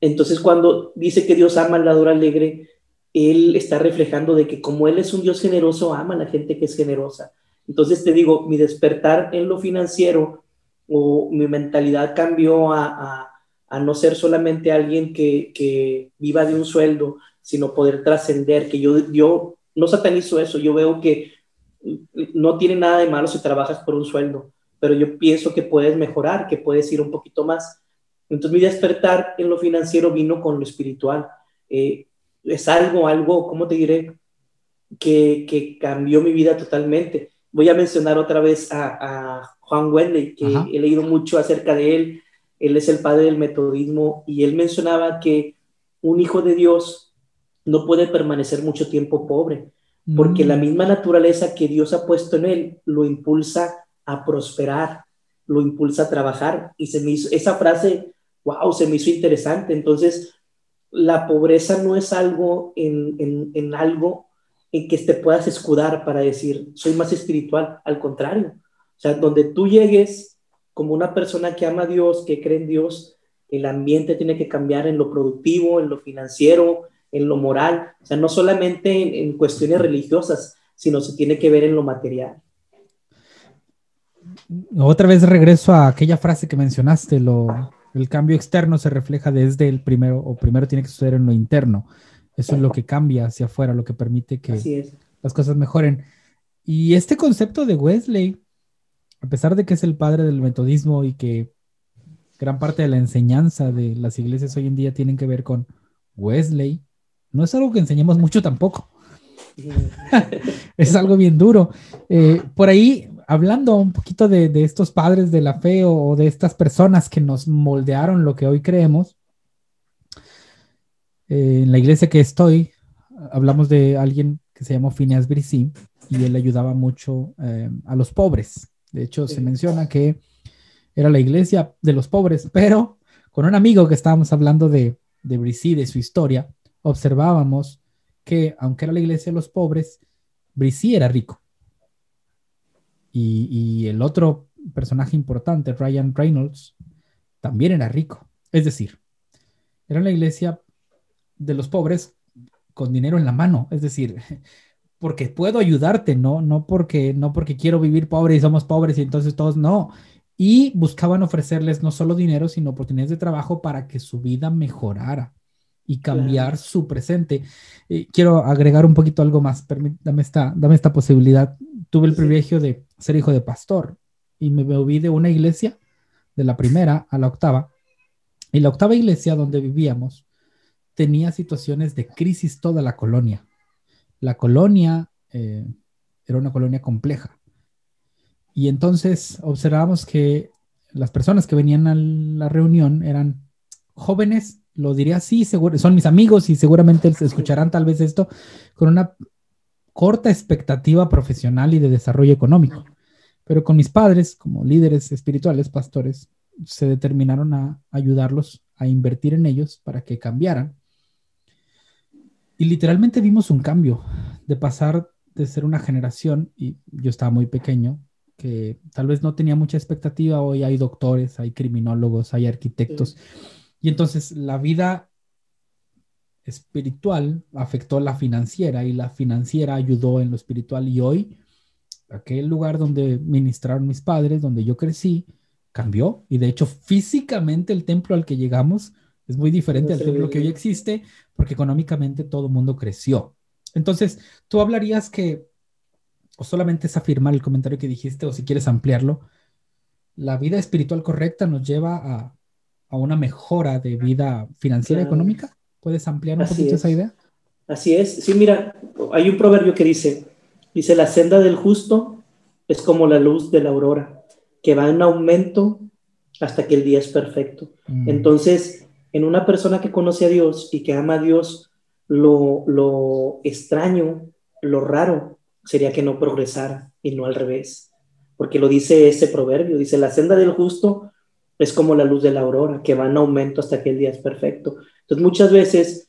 Entonces, cuando dice que Dios ama al dador alegre, Él está reflejando de que como Él es un Dios generoso, ama a la gente que es generosa. Entonces te digo, mi despertar en lo financiero o mi mentalidad cambió a, no ser solamente alguien que, viva de un sueldo, sino poder trascender, que yo, yo no satanizo eso, yo veo que no tiene nada de malo si trabajas por un sueldo, pero yo pienso que puedes mejorar, que puedes ir un poquito más. Entonces mi despertar en lo financiero vino con lo espiritual. Eh, es algo, algo, ¿cómo te diré? Que, que cambió mi vida totalmente voy a mencionar otra vez a, Juan Wenley, que he leído mucho acerca de él. Él es el padre del metodismo y él mencionaba que un hijo de Dios no puede permanecer mucho tiempo pobre, porque la mm. misma naturaleza que Dios ha puesto en él lo impulsa a prosperar, lo impulsa a trabajar. Y se me hizo, esa frase, wow, se me hizo interesante. Entonces, la pobreza no es algo en, en, en algo en que te puedas escudar para decir, soy más espiritual, al contrario. O sea, donde tú llegues como una persona que ama a Dios, que cree en Dios, el ambiente tiene que cambiar en lo productivo, en lo financiero, en lo moral. O sea, no solamente en, cuestiones religiosas, sino se tiene que ver en lo material. Otra vez regreso a aquella frase que mencionaste, lo, el cambio externo se refleja desde el primero, o primero tiene que suceder en lo interno. Eso es lo que cambia hacia afuera, lo que permite que las cosas mejoren. Y este concepto de Wesley, a pesar de que es el padre del metodismo y que gran parte de la enseñanza de las iglesias hoy en día tienen que ver con Wesley, no es algo que enseñemos mucho tampoco. es algo bien duro. Eh, por ahí, hablando un poquito de, estos padres de la fe o, de estas personas que nos moldearon lo que hoy creemos, eh, en la iglesia que estoy, hablamos de alguien que se llamó Phineas Brissi y él ayudaba mucho eh, a los pobres. De hecho, se menciona que era la iglesia de los pobres, pero con un amigo que estábamos hablando de, de de su historia, observábamos que aunque era la iglesia de los pobres, Brissi era rico. Y, el otro personaje importante, Ryan Reynolds, también era rico. Es decir, era la iglesia de los pobres con dinero en la mano. Es decir, porque puedo ayudarte, ¿no? No porque, no porque quiero vivir pobre y somos pobres y entonces todos no. Y buscaban ofrecerles no solo dinero, sino oportunidades de trabajo para que su vida mejorara y cambiar su presente. Eh, quiero agregar un poquito algo más, dame esta, dame esta posibilidad. Tuve el privilegio de ser hijo de pastor y me moví de una iglesia, de la primera a la octava, y la octava iglesia donde vivíamos tenía situaciones de crisis toda la colonia. La colonia eh, era una colonia compleja. Y entonces observamos que las personas que venían a la reunión eran jóvenes lo diría así, seguro, son mis amigos y seguramente se escucharán tal vez esto con una corta expectativa profesional y de desarrollo económico. Pero con mis padres, como líderes espirituales, pastores, se determinaron a ayudarlos a invertir en ellos para que cambiaran. Y literalmente vimos un cambio de pasar de ser una generación, y yo estaba muy pequeño, que tal vez no tenía mucha expectativa, hoy hay doctores, hay criminólogos, hay arquitectos. Y entonces la vida espiritual afectó la financiera y la financiera ayudó en lo espiritual y hoy aquel lugar donde ministraron mis padres, donde yo crecí, cambió y de hecho físicamente el templo al que llegamos es muy diferente al templo que hoy existe porque económicamente todo el mundo creció. Entonces, tú hablarías que, o solamente es afirmar el comentario que dijiste, o si quieres ampliarlo, la vida espiritual correcta nos lleva a a una mejora de vida financiera y económica? ¿Puedes ampliar un poquito esa idea? Así es. Sí, mira, hay un proverbio que dice, dice, la senda del justo es como la luz de la aurora, que va en aumento hasta que el día es perfecto. Mm. Entonces, en una persona que conoce a Dios y que ama a Dios, lo, lo extraño, lo raro sería que no progresara y no al revés. Porque lo dice ese proverbio, dice, la senda del justo es como la luz de la aurora, que va en aumento hasta que el día es perfecto. Entonces, muchas veces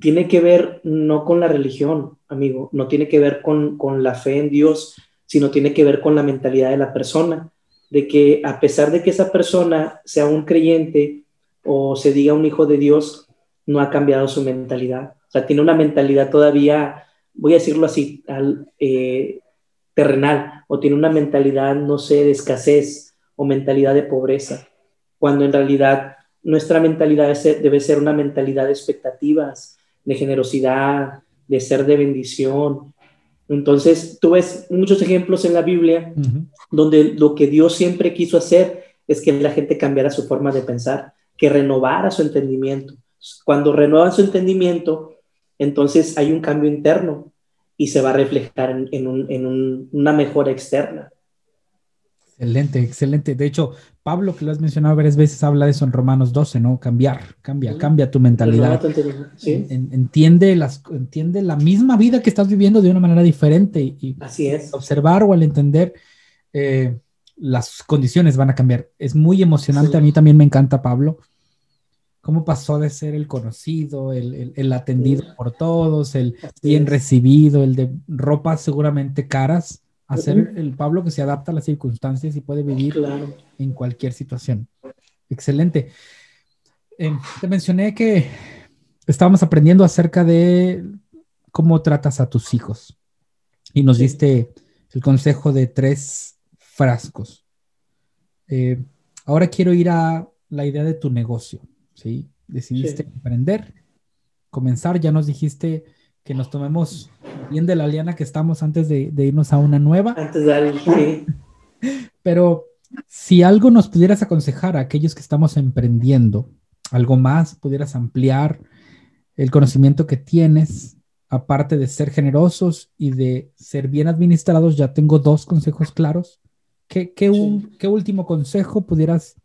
tiene que ver no con la religión, amigo, no tiene que ver con, la fe en Dios, sino tiene que ver con la mentalidad de la persona, de que a pesar de que esa persona sea un creyente o se diga un hijo de Dios, no ha cambiado su mentalidad. O sea, tiene una mentalidad todavía, voy a decirlo así, eh, terrenal, o tiene una mentalidad, no sé, de escasez o mentalidad de pobreza cuando en realidad nuestra mentalidad debe ser una mentalidad de expectativas, de generosidad, de ser de bendición. Entonces, tú ves muchos ejemplos en la Biblia donde lo que Dios siempre quiso hacer es que la gente cambiara su forma de pensar, que renovara su entendimiento. Cuando renuevan su entendimiento, entonces hay un cambio interno y se va a reflejar en, una mejora externa. Excelente, excelente. De hecho, Pablo, que lo has mencionado varias veces, habla de eso en Romanos 12, ¿no? Cambiar, cambia, cambia tu mentalidad. entiende, las, entiende la misma vida que estás viviendo de una manera diferente y, Así es. observar o al entender eh, las condiciones van a cambiar. Es muy emocionante, a mí también me encanta Pablo, cómo pasó de ser el conocido, el, atendido por todos, el bien recibido, el de ropas seguramente caras hacer el Pablo que se adapta a las circunstancias y puede vivir en cualquier situación. Excelente. Em, te mencioné que estábamos aprendiendo acerca de cómo tratas a tus hijos y nos diste el consejo de tres frascos. Eh, ahora quiero ir a la idea de tu negocio, ¿sí? Decidiste emprender, comenzar, ya nos dijiste que nos tomemos bien de la liana que estamos antes de, irnos a una nueva. Antes de sí. Pero si algo nos pudieras aconsejar a aquellos que estamos emprendiendo, algo más, pudieras ampliar el conocimiento que tienes, aparte de ser generosos y de ser bien administrados, ya tengo dos consejos claros. ¿Qué, qué, último consejo pudieras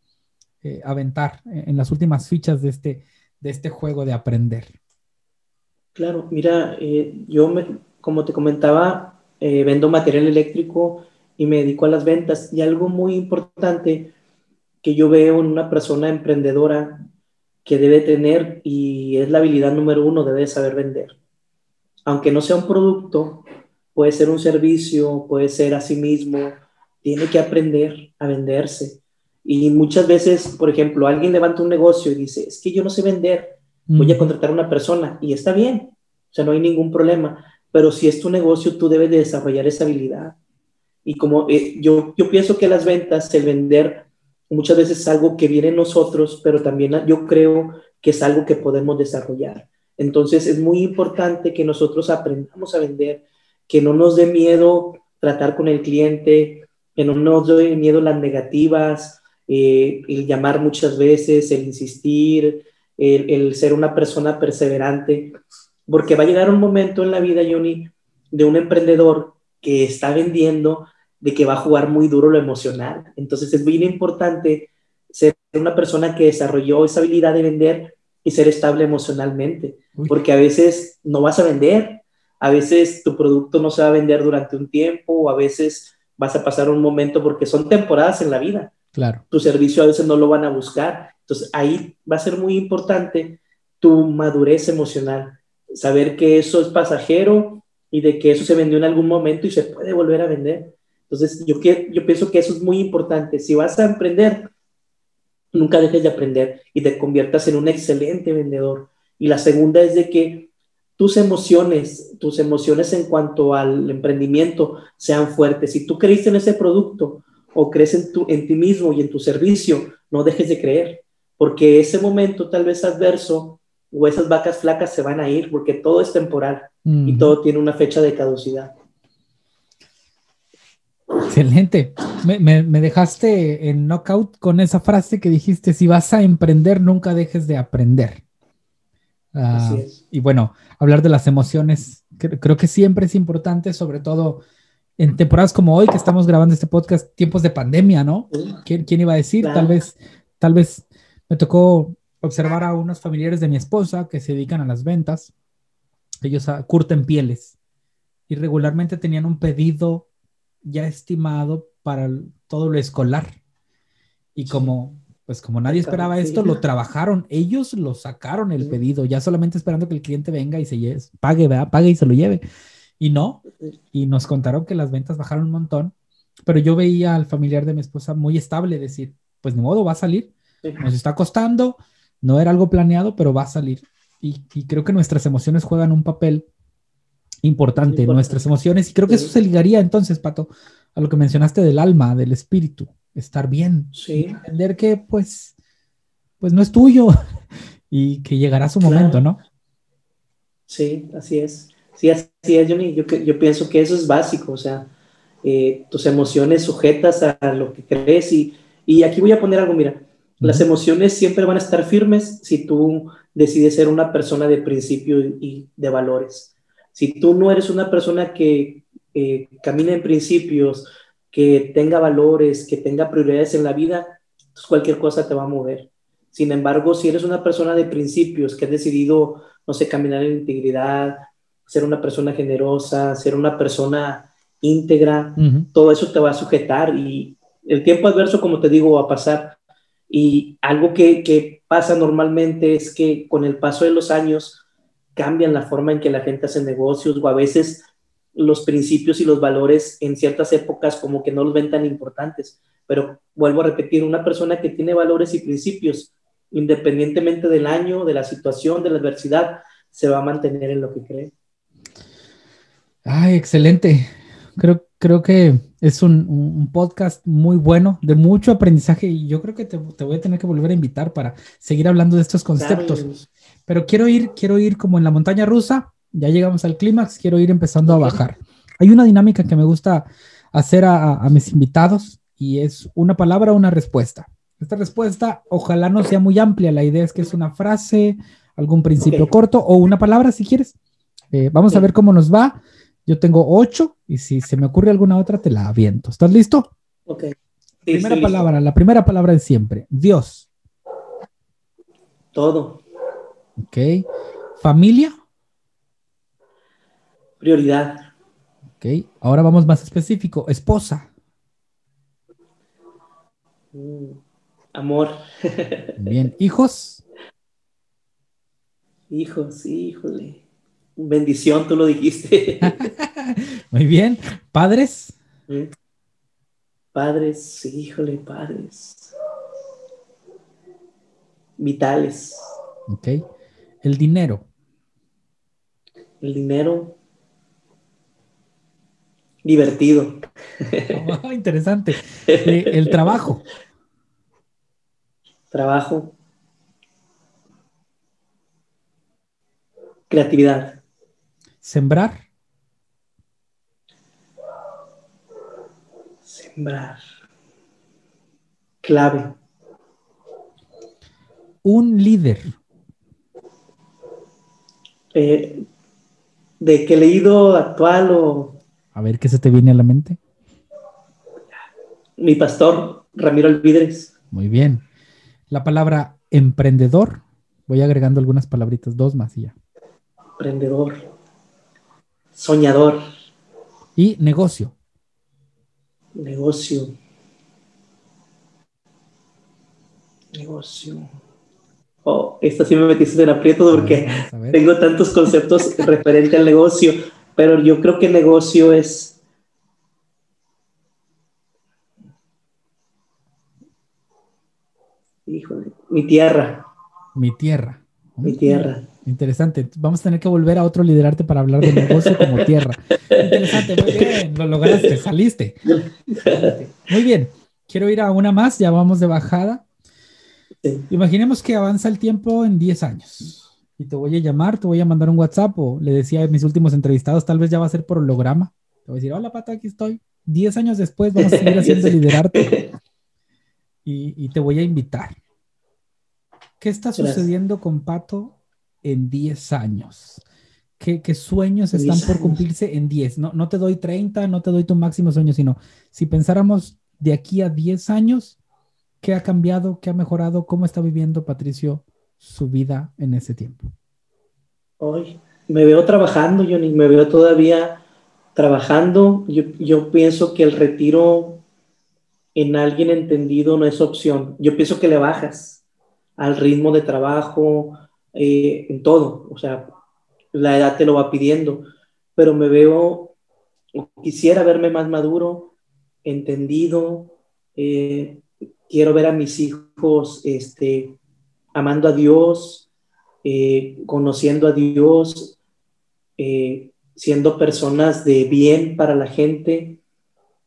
eh, aventar en las últimas fichas de este, de este juego de aprender? Claro, mira, eh, yo, me, como te comentaba, eh, vendo material eléctrico y me dedico a las ventas. Y algo muy importante que yo veo en una persona emprendedora que debe tener, y es la habilidad número uno, debe saber vender. Aunque no sea un producto, puede ser un servicio, puede ser a sí mismo, tiene que aprender a venderse. Y muchas veces, por ejemplo, alguien levanta un negocio y dice, es que yo no sé vender, voy a contratar a una persona y está bien, o sea, no hay ningún problema, pero si es tu negocio, tú debes de desarrollar esa habilidad. Y como eh, yo, yo pienso que las ventas, el vender, muchas veces es algo que viene en nosotros, pero también yo creo que es algo que podemos desarrollar. Entonces es muy importante que nosotros aprendamos a vender, que no nos dé miedo tratar con el cliente, que no nos dé miedo las negativas, eh, el llamar muchas veces, el insistir, el, ser una persona perseverante, porque va a llegar un momento en la vida, Johnny, de un emprendedor que está vendiendo, de que va a jugar muy duro lo emocional. Entonces es muy importante ser una persona que desarrolló esa habilidad de vender y ser estable emocionalmente, porque a veces no vas a vender, a veces tu producto no se va a vender durante un tiempo, o a veces vas a pasar un momento porque son temporadas en la vida. Claro. Tu servicio a veces no lo van a buscar. Entonces ahí va a ser muy importante tu madurez emocional, saber que eso es pasajero y de que eso se vendió en algún momento y se puede volver a vender. Entonces yo, yo pienso que eso es muy importante. Si vas a emprender, nunca dejes de aprender y te conviertas en un excelente vendedor. Y la segunda es de que tus emociones, tus emociones en cuanto al emprendimiento sean fuertes. Si tú creíste en ese producto, o crees en, tu, en ti mismo y en tu servicio, no dejes de creer, porque ese momento tal vez adverso o esas vacas flacas se van a ir, porque todo es temporal y todo tiene una fecha de caducidad. Excelente. Me, me, dejaste en knockout con esa frase que dijiste, si vas a emprender, nunca dejes de aprender. Ah, y bueno, hablar de las emociones, creo que siempre es importante, sobre todo en temporadas como hoy que estamos grabando este podcast, tiempos de pandemia, ¿no? ¿Quién, iba a decir? Tal vez, tal vez me tocó observar a unos familiares de mi esposa que se dedican a las ventas. Ellos ah, curten pieles y regularmente tenían un pedido ya estimado para todo lo escolar. Y como, pues como nadie esperaba esto, lo trabajaron. Ellos lo sacaron el pedido, ya solamente esperando que el cliente venga y se lleve, pague, ¿verdad? Pague y se lo lleve. Y no, y nos contaron que las ventas bajaron un montón, pero yo veía al familiar de mi esposa muy estable, decir, pues ni modo, va a salir, nos está costando, no era algo planeado, pero va a salir. Y, creo que nuestras emociones juegan un papel importante, nuestras emociones, y creo que eso se ligaría entonces, Pato, a lo que mencionaste del alma, del espíritu, estar bien, entender que pues, pues no es tuyo y que llegará su momento, ¿no? Sí, así es. Sí, así es, Johnny. Yo, yo pienso que eso es básico, o sea, eh, tus emociones sujetas a lo que crees. Y, y aquí voy a poner algo, mira, las emociones siempre van a estar firmes si tú decides ser una persona de principio y de valores. Si tú no eres una persona que eh, camina en principios, que tenga valores, que tenga prioridades en la vida, pues cualquier cosa te va a mover. Sin embargo, si eres una persona de principios que ha decidido, no sé, caminar en integridad, ser una persona generosa, ser una persona íntegra, todo eso te va a sujetar y el tiempo adverso, como te digo, va a pasar. Y algo que, que pasa normalmente es que con el paso de los años cambian la forma en que la gente hace negocios o a veces los principios y los valores en ciertas épocas como que no los ven tan importantes. Pero vuelvo a repetir, una persona que tiene valores y principios, independientemente del año, de la situación, de la adversidad, se va a mantener en lo que cree. Ay, excelente. Creo, creo que es un, podcast muy bueno, de mucho aprendizaje y yo creo que te, voy a tener que volver a invitar para seguir hablando de estos conceptos. Pero quiero ir, quiero ir como en la montaña rusa, ya llegamos al clímax, quiero ir empezando a bajar. Hay una dinámica que me gusta hacer a, mis invitados y es una palabra, una respuesta. Esta respuesta ojalá no sea muy amplia, la idea es que es una frase, algún principio corto o una palabra si quieres. Eh, vamos a ver cómo nos va. Yo tengo ocho y si se me ocurre alguna otra, te la aviento. ¿Estás listo? Ok. primera palabra, la primera palabra de siempre. Dios. Todo. Ok. Familia. Prioridad. Ok. Ahora vamos más específico. Esposa. Mm, amor. Bien. Hijos. Hijos, híjole. Bendición, tú lo dijiste. Muy bien. ¿Padres? Padres, híjole, padres. Vitales. Ok. El dinero. El dinero. Divertido. Oh, interesante. Eh, el trabajo. Trabajo. Creatividad. Sembrar. Sembrar. Clave. Un líder. Eh, ¿De qué leído actual o...? A ver, ¿qué se te viene a la mente? Mi pastor, Ramiro Alvidres. Muy bien. La palabra emprendedor. Voy agregando algunas palabritas, dos más y ya. Emprendedor. Soñador. Y negocio. Negocio. Negocio. Oh, esta sí me metiste en aprieto porque tengo tantos conceptos referente al negocio, pero yo creo que negocio es... Híjole, mi tierra. Mi tierra. Mi tierra. Interesante. Vamos a tener que volver a otro liderarte para hablar de negocio como tierra. Interesante, muy bien. Lo lograste, saliste. Muy bien. Quiero ir a una más, ya vamos de bajada. Imaginemos que avanza el tiempo en 10 años y te voy a llamar, te voy a mandar un WhatsApp o le decía a mis últimos entrevistados, tal vez ya va a ser por holograma. Te voy a decir, hola Pato, aquí estoy. 10 años después vamos a seguir haciendo liderarte y, y te voy a invitar. ¿Qué está sucediendo con Pato en 10 años? ¿Qué, ¿Qué, sueños están por cumplirse en 10? No, no te doy 30, no te doy tu máximo sueño, sino si pensáramos de aquí a 10 años, ¿qué ha cambiado? ¿Qué ha mejorado? ¿Cómo está viviendo Patricio su vida en ese tiempo? Hoy me veo trabajando, Johnny, me veo todavía trabajando. Yo, yo pienso que el retiro en alguien entendido no es opción. Yo pienso que le bajas al ritmo de trabajo, eh, en todo. O sea, la edad te lo va pidiendo, pero me veo, quisiera verme más maduro, entendido, eh, quiero ver a mis hijos este, amando a Dios, eh, conociendo a Dios, siendo personas de bien para la gente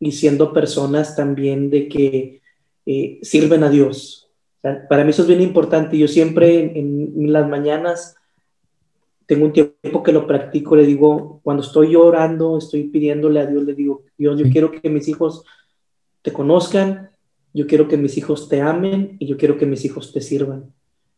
y siendo personas también de que sirven a Dios para mí eso es bien importante. Yo siempre en, las mañanas tengo un tiempo que lo practico, le digo, cuando estoy llorando, estoy pidiéndole a Dios, le digo, Dios, yo quiero que mis hijos te conozcan, yo quiero que mis hijos te amen y yo quiero que mis hijos te sirvan.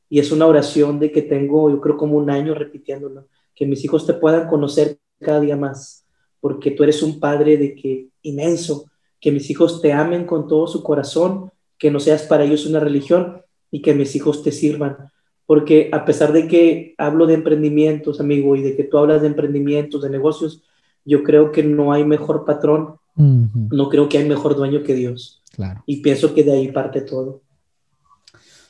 Y es una oración de que tengo, yo creo, como un año repitiéndolo, que mis hijos te puedan conocer cada día más, porque tú eres un padre de que inmenso, que mis hijos te amen con todo su corazón que no seas para ellos una religión y que mis hijos te sirvan. Porque a pesar de que hablo de emprendimientos, amigo, y de que tú hablas de emprendimientos, de negocios, yo creo que no hay mejor patrón, no creo que hay mejor dueño que Dios. Claro. Y pienso que de ahí parte todo.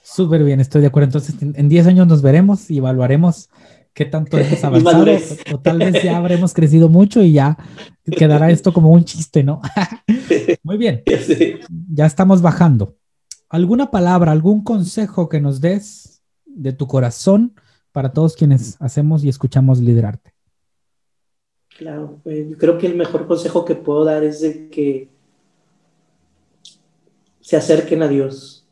Súper bien, estoy de acuerdo. Entonces, en 10 años nos veremos y evaluaremos qué tanto hemos avanzado o, tal vez ya habremos crecido mucho y ya quedará esto como un chiste, ¿no? Muy bien, ya estamos bajando. ¿Alguna palabra, algún consejo que nos des de tu corazón para todos quienes hacemos y escuchamos liderarte? Claro, yo creo que el mejor consejo que puedo dar es de que se acerquen a Dios.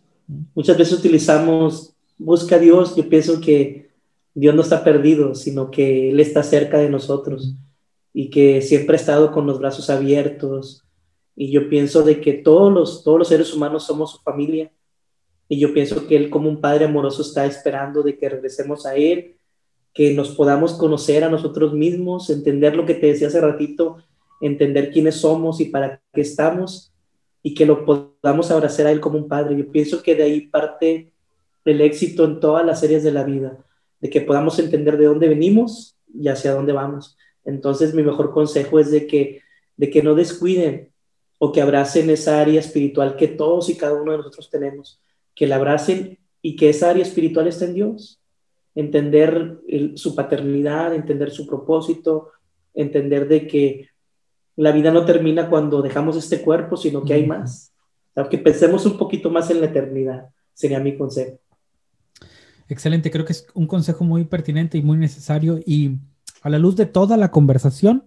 Muchas veces utilizamos busca a Dios, yo pienso que Dios no está perdido, sino que Él está cerca de nosotros y que siempre ha estado con los brazos abiertos, y yo pienso de que todos los, todos los seres humanos somos su familia. Y yo pienso que Él como un Padre amoroso está esperando de que regresemos a Él, que nos podamos conocer a nosotros mismos, entender lo que te decía hace ratito, entender quiénes somos y para qué estamos, y que lo podamos abrazar a Él como un Padre. Yo pienso que de ahí parte el éxito en todas las áreas de la vida, de que podamos entender de dónde venimos y hacia dónde vamos. Entonces mi mejor consejo es de que, de que no descuiden o que abracen esa área espiritual que todos y cada uno de nosotros tenemos, que la abracen y que esa área espiritual está en Dios. Entender su paternidad, entender su propósito, entender de que la vida no termina cuando dejamos este cuerpo, sino que hay más. que pensemos un poquito más en la eternidad, sería mi consejo. Excelente, creo que es un consejo muy pertinente y muy necesario y a la luz de toda la conversación,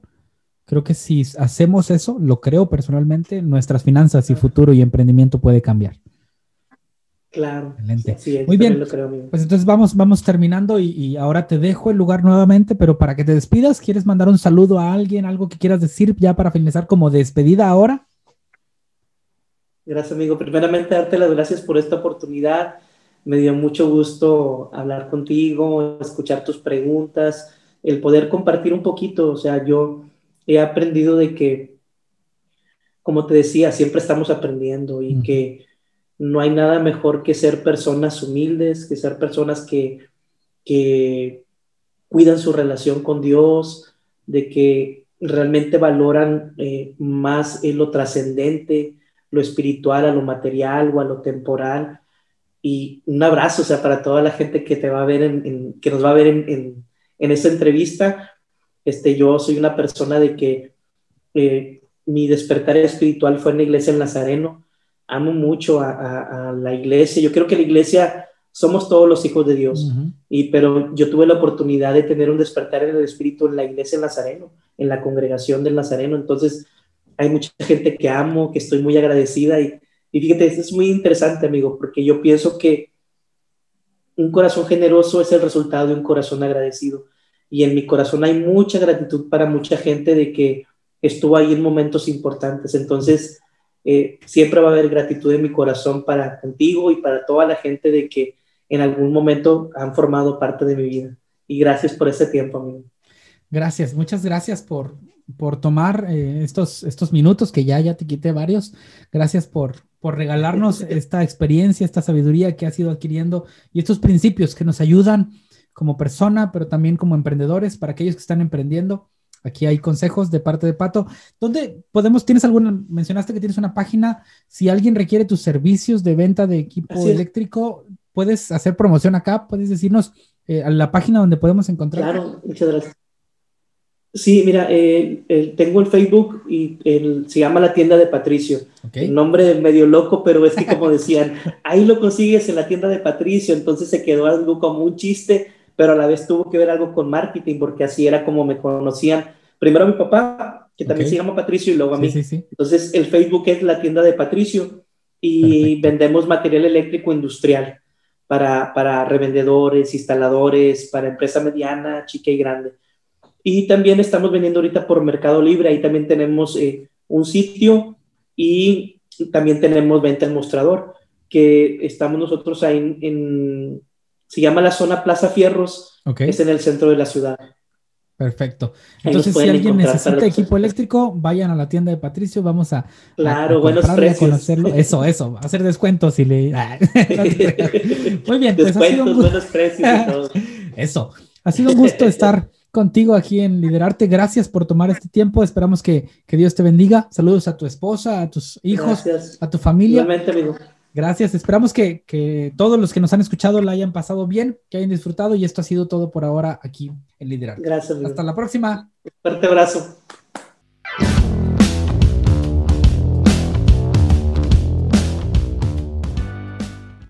creo que si hacemos eso, lo creo personalmente, nuestras finanzas y futuro y emprendimiento puede cambiar. Claro. Excelente. Muy bien. pues entonces vamos, vamos terminando y, y, ahora te dejo el lugar nuevamente, pero para que te despidas, ¿quieres mandar un saludo a alguien, algo que quieras decir ya para finalizar como despedida ahora? Gracias, amigo. Primeramente, darte las gracias por esta oportunidad. Me dio mucho gusto hablar contigo, escuchar tus preguntas, el poder compartir un poquito. O sea, yo he aprendido de que, como te decía, siempre estamos aprendiendo y que no hay nada mejor que ser personas humildes, que ser personas que, que cuidan su relación con Dios, de que realmente valoran eh, más lo trascendente, lo espiritual a lo material o a lo temporal. Y un abrazo, o sea, para toda la gente que te va a ver, en, que nos va a ver en, en, esta entrevista. Este, yo soy una persona de que eh, mi despertar espiritual fue en la iglesia en Nazareno. Amo mucho a, a, la iglesia. Yo creo que la iglesia somos todos los hijos de Dios. y, pero yo tuve la oportunidad de tener un despertar en el espíritu en la iglesia en Nazareno, en la congregación del Nazareno. Entonces, hay mucha gente que amo, que estoy muy agradecida y, y fíjate, esto es muy interesante, amigo, porque yo pienso que un corazón generoso es el resultado de un corazón agradecido. Y en mi corazón hay mucha gratitud para mucha gente de que estuvo ahí en momentos importantes. Entonces, eh, siempre va a haber gratitud en mi corazón para contigo y para toda la gente de que en algún momento han formado parte de mi vida. Y gracias por ese tiempo, amigo. Gracias, muchas gracias por, por tomar eh, estos, estos minutos, que ya, ya te quité varios. Gracias por, por regalarnos esta experiencia, esta sabiduría que has ido adquiriendo y estos principios que nos ayudan como persona, pero también como emprendedores, para aquellos que están emprendiendo. Aquí hay consejos de parte de Pato. ¿Dónde podemos, tienes alguna, mencionaste que tienes una página, si alguien requiere tus servicios de venta de equipo eléctrico, puedes hacer promoción acá, puedes decirnos eh, a la página donde podemos encontrar. Claro, muchas gracias. Sí, mira, eh, tengo el Facebook y se llama La Tienda de Patricio. El nombre medio loco, pero es que como decían, ahí lo consigues en la tienda de Patricio, entonces se quedó algo como un chiste, pero a la vez tuvo que ver algo con marketing, porque así era como me conocían. Primero mi papá, que también se llama Patricio, y luego a mí. Entonces el Facebook es La Tienda de Patricio y vendemos material eléctrico industrial para, para revendedores, instaladores, para empresa mediana, chica y grande. Y también estamos vendiendo ahorita por Mercado Libre, ahí también tenemos eh, un sitio y también tenemos venta en mostrador, que estamos nosotros ahí en, se llama la zona Plaza Fierros, es en el centro de la ciudad. Perfecto. Entonces, si alguien necesita equipo eléctrico, vayan a la tienda de Patricio, vamos a, claro, buenos precios. conocerlo. Eso, eso, hacer descuentos y le... Muy bien, pues ha sido un buenos precios y todo. Eso, ha sido un gusto estar contigo aquí en Liderarte. Gracias por tomar este tiempo. Esperamos que, Dios te bendiga. Saludos a tu esposa, a tus hijos, a tu familia. amigo. Gracias, esperamos que, todos los que nos han escuchado la hayan pasado bien, que hayan disfrutado y esto ha sido todo por ahora aquí en Liderar. Gracias. Hasta la próxima. Un fuerte abrazo.